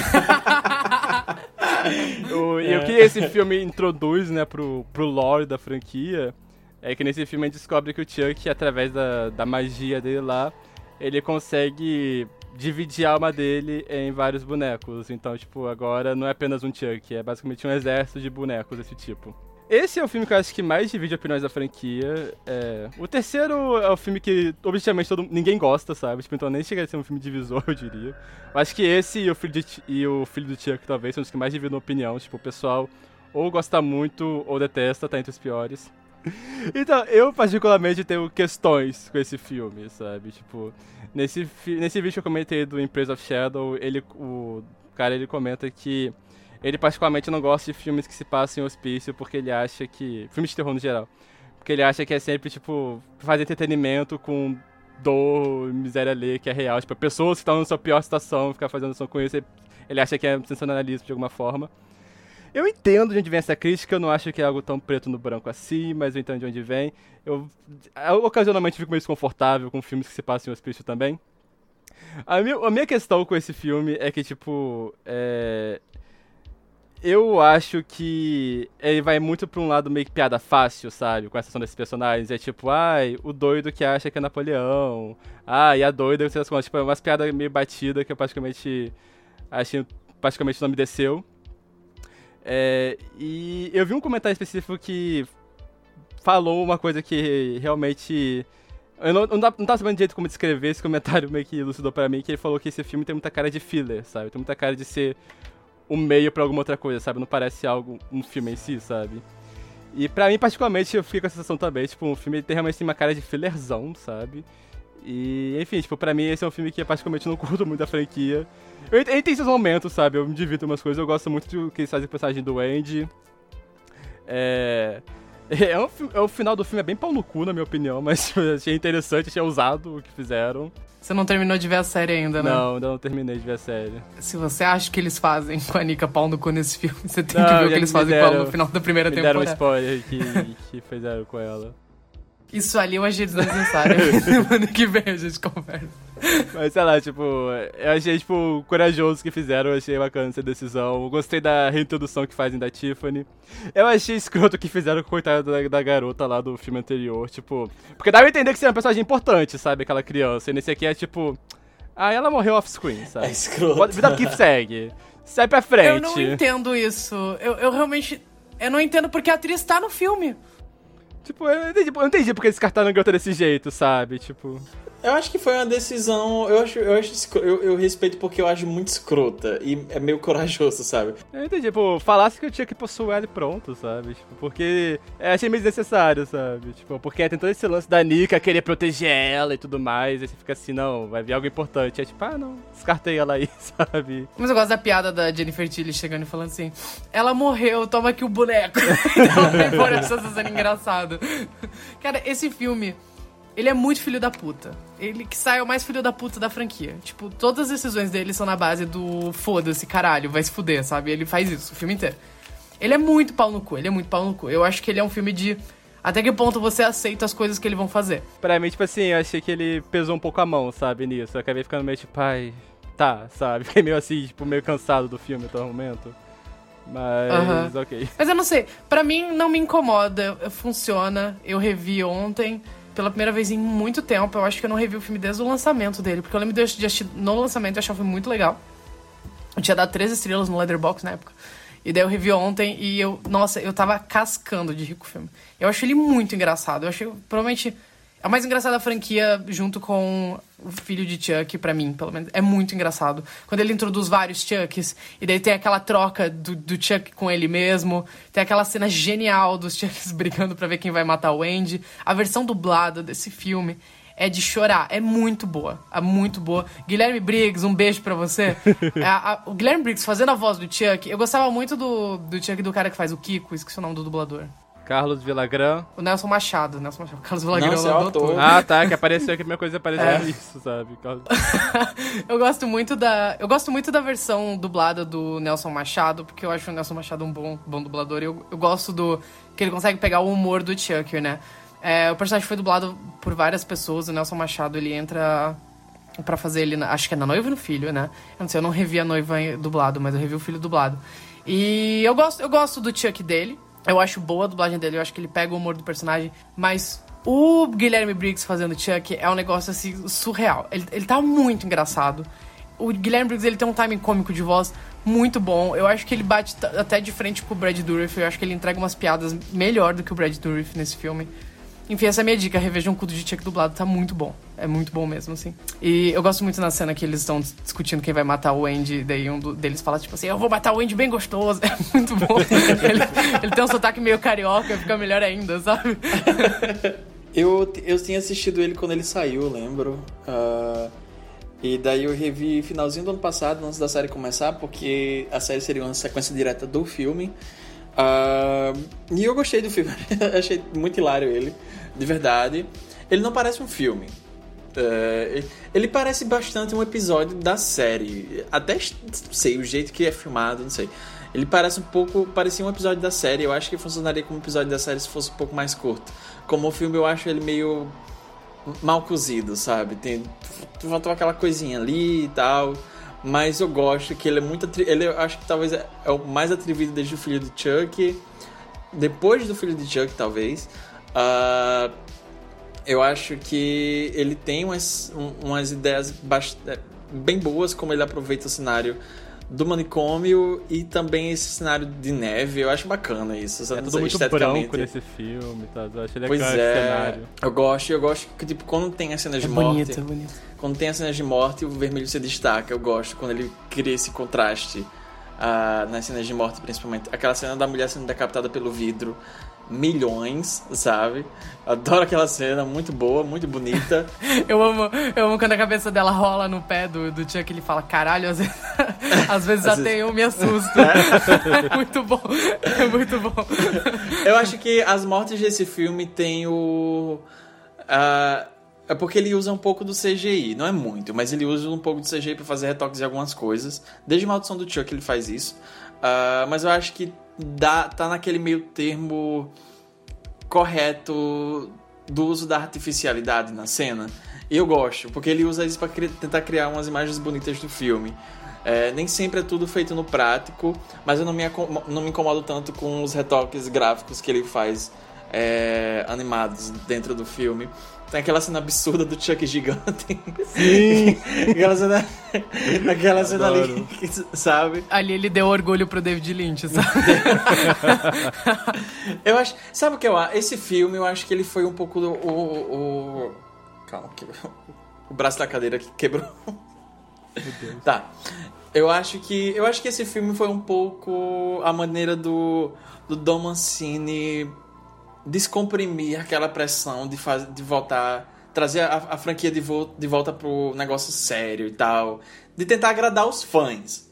o, E o que esse filme introduz, né, pro, pro lore da franquia é que nesse filme a gente descobre que o Chuck, através da, da magia dele lá, ele consegue dividir a alma dele em vários bonecos. Então, tipo, agora não é apenas um Chuck, é basicamente um exército de bonecos desse tipo. Esse é o filme que eu acho que mais divide opiniões da franquia. É... O terceiro é o filme que, objetivamente, todo... ninguém gosta, sabe? Tipo, então nem chega a ser um filme divisor, eu diria. Eu acho que esse e o Filho, de... e o filho do Chuck, talvez, são os que mais dividem opinião. Tipo, o pessoal ou gosta muito ou detesta, tá entre os piores. Então, eu particularmente tenho questões com esse filme, sabe? Tipo, nesse, fi... nesse vídeo que eu comentei do Empresa of Shadow, ele, o cara ele comenta que ele particularmente não gosta de filmes que se passam em hospício porque ele acha que. Filmes de terror no geral. Porque ele acha que é sempre, tipo, fazer entretenimento com dor, miséria ali, que é real. Tipo, pessoas que estão na sua pior situação, ficar fazendo som com isso, ele acha que é sensacionalismo de alguma forma. Eu entendo de onde vem essa crítica, eu não acho que é algo tão preto no branco assim, mas eu entendo de onde vem. Eu, eu ocasionalmente fico meio desconfortável com filmes que se passam em hospício também. A minha, a minha questão com esse filme é que, tipo, é, eu acho que ele vai muito pra um lado meio que piada fácil, sabe? Com a exceção desses personagens. É tipo, ai, o doido que acha que é Napoleão. Ah, e a doida, sei contas. Tipo, é umas piadas meio batida que eu praticamente. Achei. Praticamente não me desceu. É, e eu vi um comentário específico que falou uma coisa que realmente. Eu não, não, não tava sabendo direito como descrever esse comentário meio que elucidou pra mim, que ele falou que esse filme tem muita cara de filler, sabe? Tem muita cara de ser um meio pra alguma outra coisa, sabe? Não parece algo, um filme em si, sabe? E pra mim, particularmente, eu fiquei com a sensação também, tipo, um filme tem realmente tem uma cara de fillerzão, sabe? E, enfim, tipo, pra mim esse é um filme que eu particularmente não curto muito da franquia. Ele, ele tem seus momentos, sabe? Eu me divirto em umas coisas, eu gosto muito do que eles fazem com a personagem do Andy. É... É, fi- é, o final do filme é bem pau no cu, na minha opinião, mas achei interessante, achei ousado o que fizeram. Você não terminou de ver a série ainda, né? Não, ainda não terminei de ver a série. Se você acha que eles fazem com a Nika pau no cu nesse filme, você tem Não, que ver o que eles fazem com ela deram- no final da primeira Me deram um temporada. spoiler que, que fizeram com ela. Isso ali eu achei desnecessário. Semana que vem a gente conversa. Mas sei lá, tipo, eu achei, tipo, corajoso que fizeram, eu achei bacana essa decisão. Eu gostei da reintrodução que fazem da Tiffany. Eu achei escroto o que fizeram com a coitada da, da garota lá do filme anterior, tipo. Porque dá pra entender que seria uma personagem importante, sabe? Aquela criança. E nesse aqui é tipo. Ah, ela morreu off-screen, sabe? É escroto. Vida que segue. Sai pra frente. Eu não entendo isso. Eu, eu realmente. Eu não entendo porque a atriz tá no filme. Tipo, eu não entendi, não entendi porque eles descartaram a desse jeito, sabe? Tipo. Eu acho que foi uma decisão. Eu acho, eu, acho eu, eu respeito porque eu acho muito escrota e é meio corajoso, sabe? Eu entendi, tipo, falasse que eu tinha que possuir ela e pronto, sabe? Tipo, porque eu achei meio desnecessário, sabe? Tipo, porque tem todo esse lance da Nika querer proteger ela e tudo mais, aí você fica assim, não, vai vir algo importante. É tipo, ah, não, descartei ela aí, sabe? Mas eu gosto da piada da Jennifer Tilly chegando e falando assim: ela morreu, toma aqui o boneco. então, embora essa sendo engraçado. Cara, esse filme, ele é muito filho da puta. Ele que sai é o mais filho da puta da franquia. Tipo, todas as decisões dele são na base do foda-se, caralho, vai se fuder, sabe? Ele faz isso o filme inteiro. Ele é muito pau no cu, ele é muito pau no cu. Eu acho que ele é um filme de. Até que ponto você aceita as coisas que eles vão fazer. Pra mim, tipo assim, eu achei que ele pesou um pouco a mão, sabe, nisso. Eu acabei ficando meio tipo, ai, tá, sabe? Fiquei meio assim, tipo, meio cansado do filme até o momento. Mas, Aham. ok. Mas eu não sei, pra mim não me incomoda, funciona. Eu revi ontem, pela primeira vez em muito tempo. Eu acho que eu não revi o filme desde o lançamento dele, porque eu lembro de assistir no lançamento e achar o filme muito legal. Eu tinha dado três estrelas no Letterboxd na época. E daí eu revi ontem e eu, nossa, eu tava cascando de rico filme. Eu achei ele muito engraçado. Eu achei, provavelmente, é o mais engraçado da franquia junto com o filho de Chuck, pra mim, pelo menos. É muito engraçado. Quando ele introduz vários Chucks, e daí tem aquela troca do, do Chuck com ele mesmo, tem aquela cena genial dos Chucks brigando pra ver quem vai matar o Andy. A versão dublada desse filme é de chorar. É muito boa. É muito boa. Guilherme Briggs, um beijo pra você. É, a- a- o Guilherme Briggs fazendo a voz do Chuck. Eu gostava muito do, do Chuck do cara que faz o Kiko, esqueci o nome do dublador. Carlos Villagrán. O Nelson Machado. Nelson Machado. Carlos Villagrán. Não, é o é ator. Ah, tá, que apareceu que a minha coisa apareceu É. isso, sabe? Carlos- eu gosto muito da. Eu gosto muito da versão dublada do Nelson Machado, porque eu acho o Nelson Machado um bom, bom dublador. Eu, eu gosto do. que ele consegue pegar o humor do Chuck, né? É, o personagem foi dublado por várias pessoas. O Nelson Machado ele entra pra fazer ele. na- acho que é na noiva e no filho, né? Eu não sei, eu não revi a noiva em- dublado, mas eu revi o filho dublado. E eu gosto, eu gosto do Chuck dele. Eu acho boa a dublagem dele, eu acho que ele pega o humor do personagem, mas o Guilherme Briggs fazendo Chuck é um negócio assim surreal. Ele, ele tá muito engraçado. O Guilherme Briggs ele tem um timing cômico de voz muito bom. Eu acho que ele bate até de frente com o Brad Dourif. Eu acho que ele entrega umas piadas melhor do que o Brad Dourif nesse filme. Enfim, essa é a minha dica. Revejam um culto de Chuck dublado, tá muito bom. É muito bom mesmo, assim. E eu gosto muito na cena que eles estão discutindo quem vai matar o Andy. Daí um do- deles fala, tipo assim, eu vou matar o Andy bem gostoso. É muito bom. ele, ele tem um sotaque meio carioca, fica melhor ainda, sabe? Eu, eu tinha assistido ele quando ele saiu, lembro. Ah, e daí eu revi finalzinho do ano passado, antes da série começar, porque a série seria uma sequência direta do filme. Ah, e eu gostei do filme, achei muito hilário ele, de verdade. Ele não parece um filme. É, ele parece bastante um episódio da série. Até não sei, o jeito que é filmado, não sei. Ele parece um pouco. Parecia um episódio da série. Eu acho que funcionaria como episódio da série se fosse um pouco mais curto. Como o filme, eu acho ele meio mal cozido, sabe? Tem, faltou aquela coisinha ali e tal. Mas eu gosto que ele é muito. Ele eu acho que talvez é, é o mais atrevido desde o filho de Chuck. Depois do filho de Chuck, talvez. Ah, eu acho que ele tem umas, um- umas ideias é, bem boas, como ele aproveita o cenário do manicômio e também esse cenário de neve. Eu acho bacana isso. É não tudo sei, muito branco nesse filme, tá? Eu achei legal Pois esse é, cenário. eu gosto, eu gosto que tipo quando tem as cenas É de morte, bonito, é bonito. quando tem as cenas de morte, o vermelho se destaca. Eu gosto quando ele cria esse contraste ah, nas cenas de morte, principalmente. Aquela cena da mulher sendo decapitada pelo vidro, milhões, sabe? Adoro aquela cena, muito boa, muito bonita. Eu amo, eu amo quando a cabeça dela rola no pé do, do Chuck ele fala, caralho, às vezes, às vezes Às até vezes- eu me assusto. É muito bom. É muito bom. Eu acho que as mortes desse filme tem o. ah, é porque ele usa um pouco do CGI, não é muito, mas ele usa um pouco do CGI pra fazer retoques em algumas coisas. Desde Maldição do Chuck ele faz isso. Ah, mas eu acho que dá, tá naquele meio termo correto do uso da artificialidade na cena. Eu gosto, porque ele usa isso pra cri- tentar criar umas imagens bonitas do filme. É, nem sempre é tudo feito no prático, mas eu não me, não me incomodo tanto com os retoques gráficos que ele faz é, animados dentro do filme. Tem aquela cena absurda do Chuck gigante. Sim! aquela cena Naquela cena ali, sabe? Ali ele deu orgulho pro David Lynch, sabe? Eu acho. Sabe o que eu acho? Esse filme, eu acho que ele foi um pouco do- o. o calma, que, o braço da cadeira que quebrou. Tá. Eu acho que. Eu acho que esse filme foi um pouco a maneira do. do Dom Mancini descomprimir aquela pressão de, faz, de voltar. Trazer a, a franquia de, vo, de volta pro negócio sério e tal. De tentar agradar os fãs.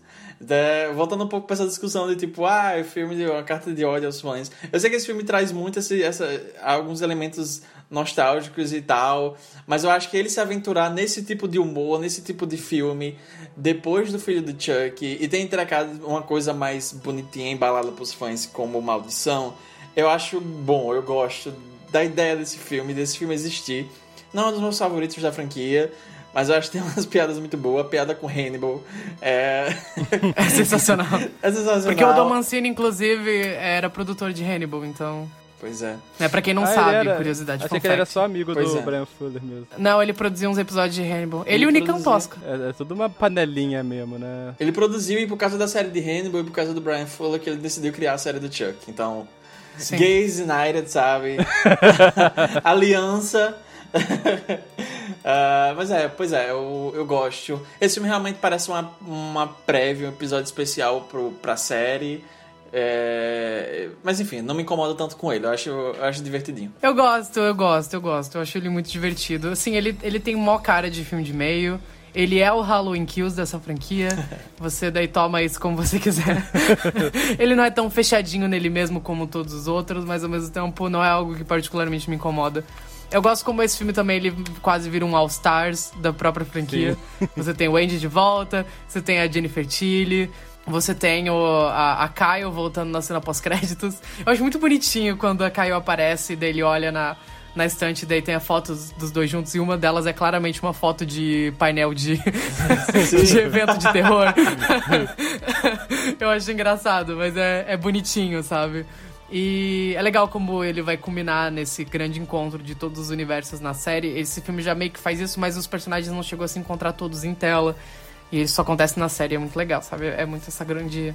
É, voltando um pouco pra essa discussão de tipo, ah, o filme de uma carta de ódio aos fãs. Eu sei que esse filme traz muito esse, essa, alguns elementos nostálgicos e tal, mas eu acho que ele se aventurar nesse tipo de humor, nesse tipo de filme, depois do filho do Chuck, e ter entregado uma coisa mais bonitinha, embalada pros fãs, como Maldição, eu acho bom, eu gosto da ideia desse filme, desse filme existir. Não é um dos meus favoritos da franquia, mas eu acho que tem umas piadas muito boas. A piada com Hannibal é. É sensacional. é sensacional. Porque o Dom Mancini, inclusive, era produtor de Hannibal, então... Pois é. Né, pra quem não Ah, sabe, era- curiosidade, Achei que ele era só amigo Pois do é. Brian Fuller mesmo. Não, ele produziu uns episódios de Hannibal. Ele, Ele e o Nick produziu. Tosca. É, é tudo uma panelinha mesmo, né? Ele produziu e por causa da série de Hannibal e por causa do Brian Fuller que ele decidiu criar a série do Chuck. Então, Sim. Gays United, sabe? Aliança. Ah, mas é, pois é, eu, eu gosto. Esse filme realmente parece uma, uma prévia, um episódio especial pro, pra série. É, mas enfim, não me incomoda tanto com ele, eu acho, eu acho divertidinho. Eu gosto, eu gosto, eu gosto. Eu acho ele muito divertido. Assim, ele, ele tem mó cara de filme de meio. Ele é o Halloween Kills dessa franquia. Você daí toma isso como você quiser. ele não é tão fechadinho nele mesmo como todos os outros, mas ao mesmo tempo não é algo que particularmente me incomoda. Eu gosto como esse filme também, ele quase vira um All-Stars da própria franquia. Você tem o Andy de volta, você tem a Jennifer Tilly, você tem o, a, a Kyle voltando na cena pós-créditos. Eu acho muito bonitinho quando a Kyle aparece e daí ele olha na, na estante, daí tem a foto dos dois juntos e uma delas é claramente uma foto de painel de, de evento de terror. Eu acho engraçado, mas é, é bonitinho, sabe? E é legal como ele vai culminar nesse grande encontro de todos os universos na série. Esse filme já meio que faz isso, mas os personagens não chegou a se encontrar todos em tela. E isso acontece na série, é muito legal, sabe? É muito essa grande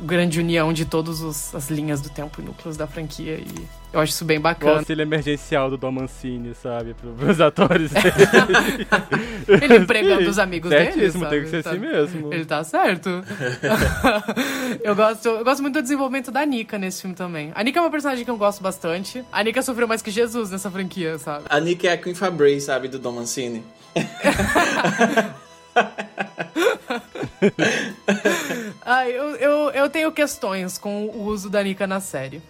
grande união de todas os- as linhas do tempo e núcleos da franquia. E eu acho isso bem O bacana. auxílio emergencial do Dom Mancini, sabe? Pro, pros atores dele. Ele empregando Sim, os amigos dele. certíssimo, sabe? tem que ser Sabe? assim mesmo. Ele tá certo. eu, gosto, eu gosto muito do desenvolvimento da Nika nesse filme também. A Nika é uma personagem que eu gosto bastante. A Nika sofreu mais que Jesus nessa franquia, sabe? A Nick é a Queen Fabray, sabe, do Dom Mancini. Ah, eu, eu, eu tenho questões com o uso da Nika na série.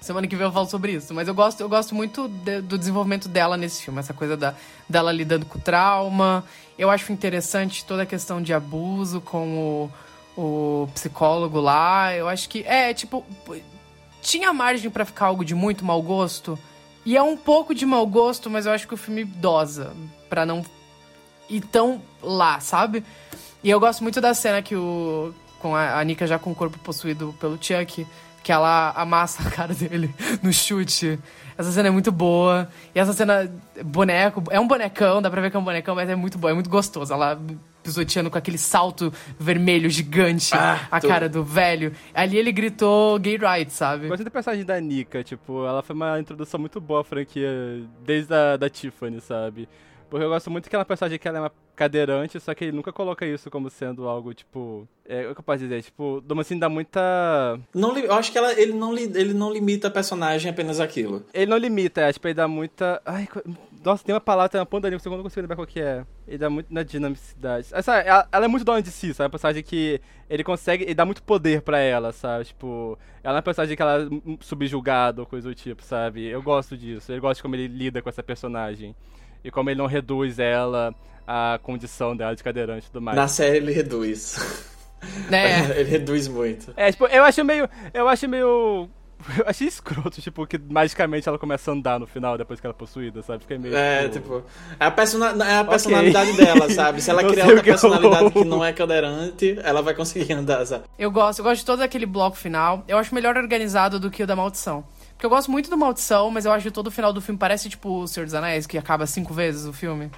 Semana que vem eu falo sobre isso. Mas eu gosto, eu gosto muito de- do desenvolvimento dela nesse filme. Essa coisa da, dela lidando com o trauma. Eu acho interessante toda a questão de abuso com o, o psicólogo lá. Eu acho que. É, tipo. Tinha margem pra ficar algo de muito mau gosto. E é um pouco de mau gosto, mas eu acho que o filme dosa. Pra não ir tão lá, sabe? E eu gosto muito da cena que o. Com a, a Nika já com o corpo possuído pelo Chuck, que ela amassa a cara dele no chute. Essa cena é muito boa. E essa cena, boneco, é um bonecão, dá pra ver que é um bonecão, mas é muito boa, é muito gostoso. Ela pisoteando com aquele salto vermelho gigante, Ah, a tô- cara do velho. Ali ele gritou gay rights, sabe? Gostei da personagem da Nika, tipo, ela foi uma introdução muito boa à franquia desde a da Tiffany, sabe? Porque eu gosto muito que ela é personagem que ela é uma cadeirante, só que ele nunca coloca isso como sendo algo, tipo. É, o que eu posso dizer? Tipo, Domacine dá muita. Não, eu acho que ela, ele, não, ele não limita a personagem apenas aquilo. Ele não limita, é, tipo, ele dá muita. Ai, nossa, tem uma palavra tem uma ponta que eu não consigo lembrar qual que é. Ele dá muito na dinamicidade. Essa, ela, ela é muito dona de si, sabe? É uma personagem que ele consegue. Ele dá muito poder pra ela, sabe? Tipo, ela é uma personagem que ela é subjugada ou coisa do tipo, sabe? Eu gosto disso. Eu gosto de como ele lida com essa personagem. E como ele não reduz ela à condição dela de cadeirante e tudo mais. Na série ele reduz. É. ele reduz muito. É, tipo, eu acho meio. Eu acho meio. Eu achei escroto, tipo, que magicamente ela começa a andar no final depois que ela é possuída, sabe? Fiquei meio. É, tipo, é a, persona- é a personalidade dela, sabe? Se ela Não criar outra que personalidade rolou. que não é cadeirante, ela vai conseguir andar, sabe? Eu gosto, eu gosto de todo aquele bloco final. Eu acho melhor organizado do que o da Maldição. Porque eu gosto muito do Maldição, mas eu acho que todo o final do filme parece tipo o Senhor dos Anéis, que acaba cinco vezes o filme.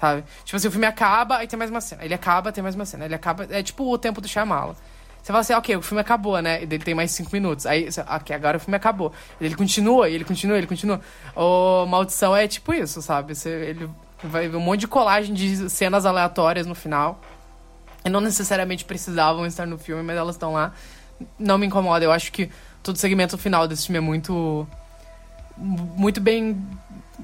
sabe? Tipo assim, o filme acaba, aí tem mais uma cena. Ele acaba, tem mais uma cena. Ele acaba. É tipo o tempo do Shyamala. Você fala assim, ok, o filme acabou, né? E dele tem mais cinco minutos. Aí, você, ok, agora o filme acabou. Ele continua, ele continua, ele continua. O Maldição é tipo isso, sabe? Você, ele vai ver um monte de colagem de cenas aleatórias no final. E não necessariamente precisavam estar no filme, mas elas estão lá. Não me incomoda. Eu acho que todo o segmento final desse filme é muito. muito bem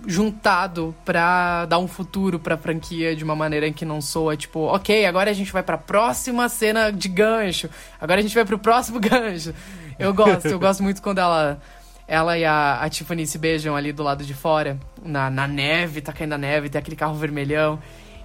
juntado pra dar um futuro pra franquia de uma maneira em que não soa tipo, ok, agora a gente vai pra próxima cena de gancho, agora a gente vai pro próximo gancho. Eu gosto, eu gosto muito quando ela ela e a, a Tiffany se beijam ali do lado de fora, na, na neve, tá caindo a neve, tem aquele carro vermelhão.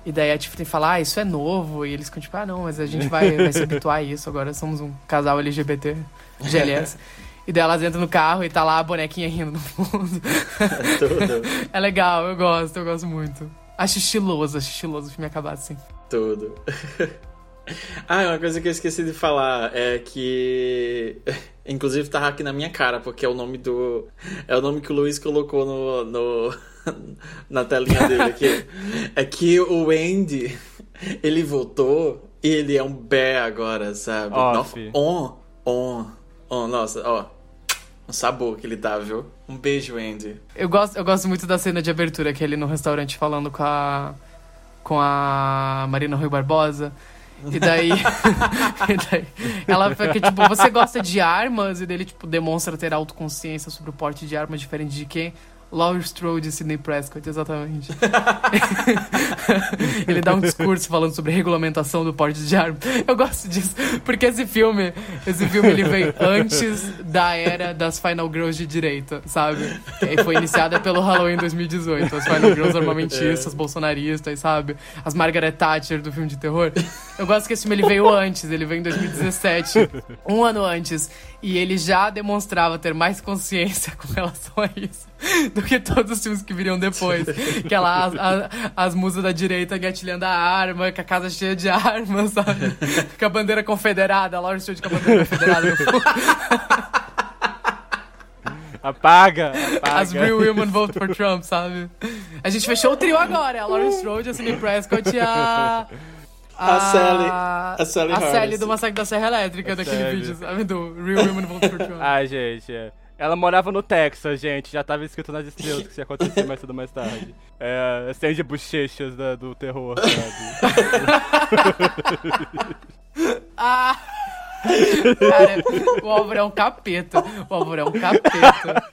E daí a Tiffany fala, ah, isso é novo. E eles ficam tipo, ah, não, mas a gente vai, vai se habituar a isso. Agora somos um casal LGBT, GLS. E daí elas entram no carro e tá lá a bonequinha rindo no fundo. Tudo. é legal, eu gosto, eu gosto muito. Acho estiloso, acho estiloso o filme acabar assim. Tudo. ah, uma coisa que eu esqueci de falar é que. Inclusive tava aqui na minha cara, porque é o nome do. É o nome que o Luiz colocou no. no... na telinha dele aqui. É que o Andy, ele voltou e ele é um bear agora, sabe? Off. On, on, on. Nossa, ó. Um sabor que ele dá, viu? Um beijo, Andy. Eu gosto, eu gosto muito da cena de abertura, que é ele no restaurante falando com a. com a Marina Rui Barbosa. E daí, e daí ela fica tipo, você gosta de armas? E dele, tipo, demonstra ter autoconsciência sobre o porte de armas diferente de quem? Laurie Strode e Sidney Prescott, exatamente. ele dá um discurso falando sobre regulamentação do porte de arma. Eu gosto disso, porque esse filme, esse filme ele vem antes da era das Final Girls de direita, sabe? E foi iniciada pelo Halloween 2018, as Final Girls armamentistas, bolsonaristas, sabe? As Margaret Thatcher do filme de terror. Eu gosto que esse filme ele veio antes, ele veio em 2017, um ano antes, e ele já demonstrava ter mais consciência com relação a isso do que todos os filmes que viriam depois. Que é lá as, as, as musas da direita gatilhando a arma, com a casa cheia de armas, sabe? Com a bandeira confederada, a Laurie Strode com a bandeira confederada. Apaga, apaga. As real women vote for Trump, sabe? A gente fechou o trio agora, é a Laurie Strode, a Sidney Prescott e a... A Sally- a Sally a Sally do Massacre da Serra Elétrica, daquele Sally. vídeo, sabe? Do Real Women Vote for Trump. Ai, gente, é. Ela morava no Texas, gente. Já tava escrito nas estrelas que isso ia acontecer mais cedo ou mais tarde. É, cena de bochechas da- do terror, sabe? Ah! Cara, o Álvaro é um capeta. O Álvaro é um capeta.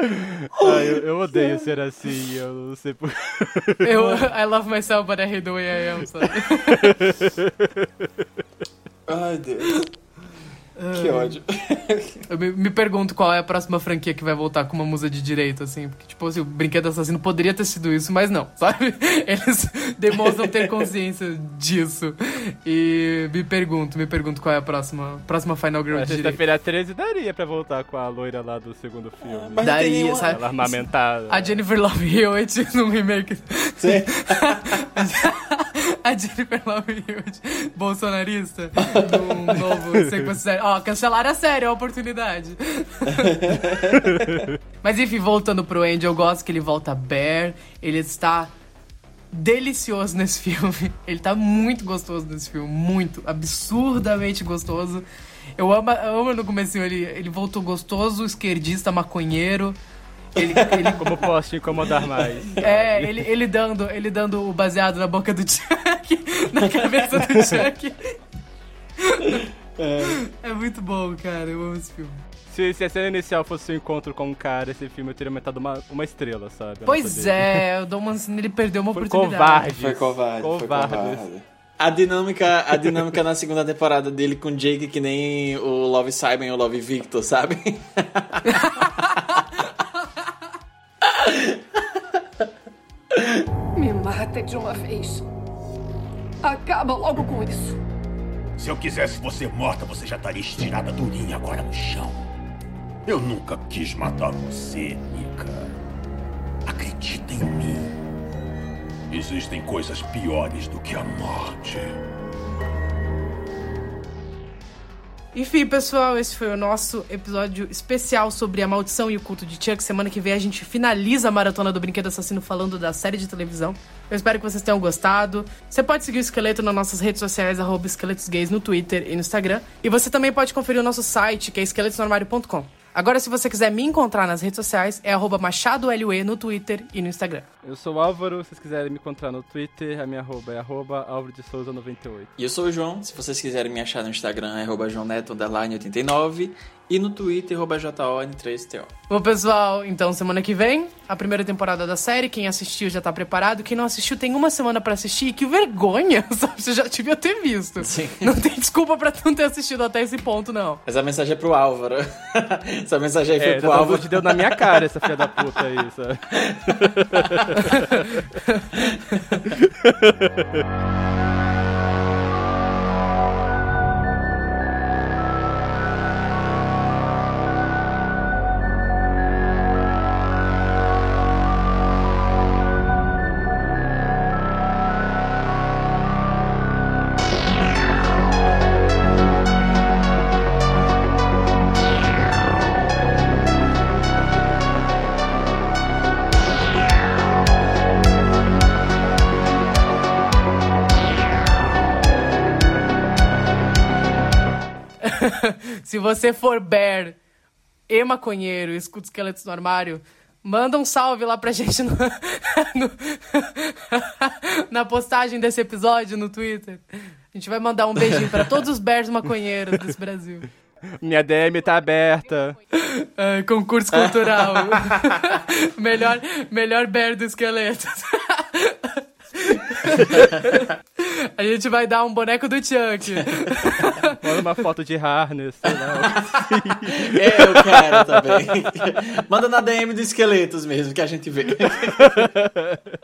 Ai, eu, eu odeio ser assim, eu não sei por... Eu, I love myself, but I hate the way I am, sabe? Ai, Deus. Que ódio. Eu me, me pergunto qual é a próxima franquia que vai voltar com uma musa de direito, assim. Porque, tipo assim, o Brinquedo Assassino poderia ter sido isso, mas não, sabe? Eles demonstram ter consciência disso. E me pergunto, me pergunto qual é a próxima, próxima Final Girl A de direito. sexta-feira 13 daria pra voltar com a loira lá do segundo filme. Mas não tem Daria, nenhuma- sabe? Ela armamentada. A Jennifer Love Hewitt no remake. Sim. A Jennifer Love Hewitt, bolsonarista, num novo sequência série. Ó, cancelaram a série, é a oportunidade. Mas enfim, voltando pro Andy, eu gosto que ele volta Bear. Ele está delicioso nesse filme. Ele tá muito gostoso nesse filme. Muito, absurdamente gostoso. Eu amo, eu amo no comecinho, ele, ele voltou gostoso, esquerdista, maconheiro. Ele, ele Como posso te incomodar mais? é, ele, ele dando, ele dando o baseado na boca do Chuck, na cabeça do Chuck. É. muito bom, cara. Eu amo esse filme. Se, se a cena inicial fosse um encontro com um cara, esse filme eu teria aumentado uma, uma estrela, sabe? Pois é, o Dom Mancini ele perdeu uma Foi oportunidade. covarde. Foi covarde, foi covarde. A dinâmica, a dinâmica na segunda temporada dele com Jake que nem o Love Simon e o Love Victor, sabe? Me mata de uma vez. Acaba logo com isso. Se eu quisesse você morta, você já estaria estirada durinha agora no chão. Eu nunca quis matar você, Nika. Acredita em mim. Existem coisas piores do que a morte. Enfim, pessoal, esse foi o nosso episódio especial sobre a maldição e o culto de Chuck. Semana que vem a gente finaliza a maratona do Brinquedo Assassino falando da série de televisão. Eu espero que vocês tenham gostado. Você pode seguir o Esqueleto nas nossas redes sociais, esqueletosgays no Twitter e no Instagram. E você também pode conferir o nosso site, que é esqueletosnormário.com. Agora, se você quiser me encontrar nas redes sociais, é arroba MachadoLE no Twitter e no Instagram. Eu sou o Álvaro, se vocês quiserem me encontrar no Twitter, a minha arroba é arroba Álvaro de Souza 98. E eu sou o João, se vocês quiserem me achar no Instagram, é arroba joãoneto89 e no Twitter, arroba JON3TO. Bom, pessoal, então semana que vem, a primeira temporada da série. Quem assistiu já tá preparado. Quem não assistiu tem uma semana pra assistir. Que vergonha, sabe? Você já devia ter visto. Sim. Não tem desculpa pra não ter assistido até esse ponto, não. Essa mensagem é pro Álvaro. Essa mensagem aí foi É, pro já Álvaro. te deu na minha cara essa filha da puta aí, sabe? você for bear e maconheiro escuta esqueletos no armário, manda um salve lá pra gente no- no- na postagem desse episódio no Twitter. A gente vai mandar um beijinho pra todos os bears maconheiros desse Brasil. Minha DM tá aberta. Concurso cultural. melhor, melhor bear do esqueleto. A gente vai dar um boneco do Chuck. Manda uma foto de harness, sei lá. É, eu quero também. Manda na DM do Esqueletos mesmo, que a gente vê.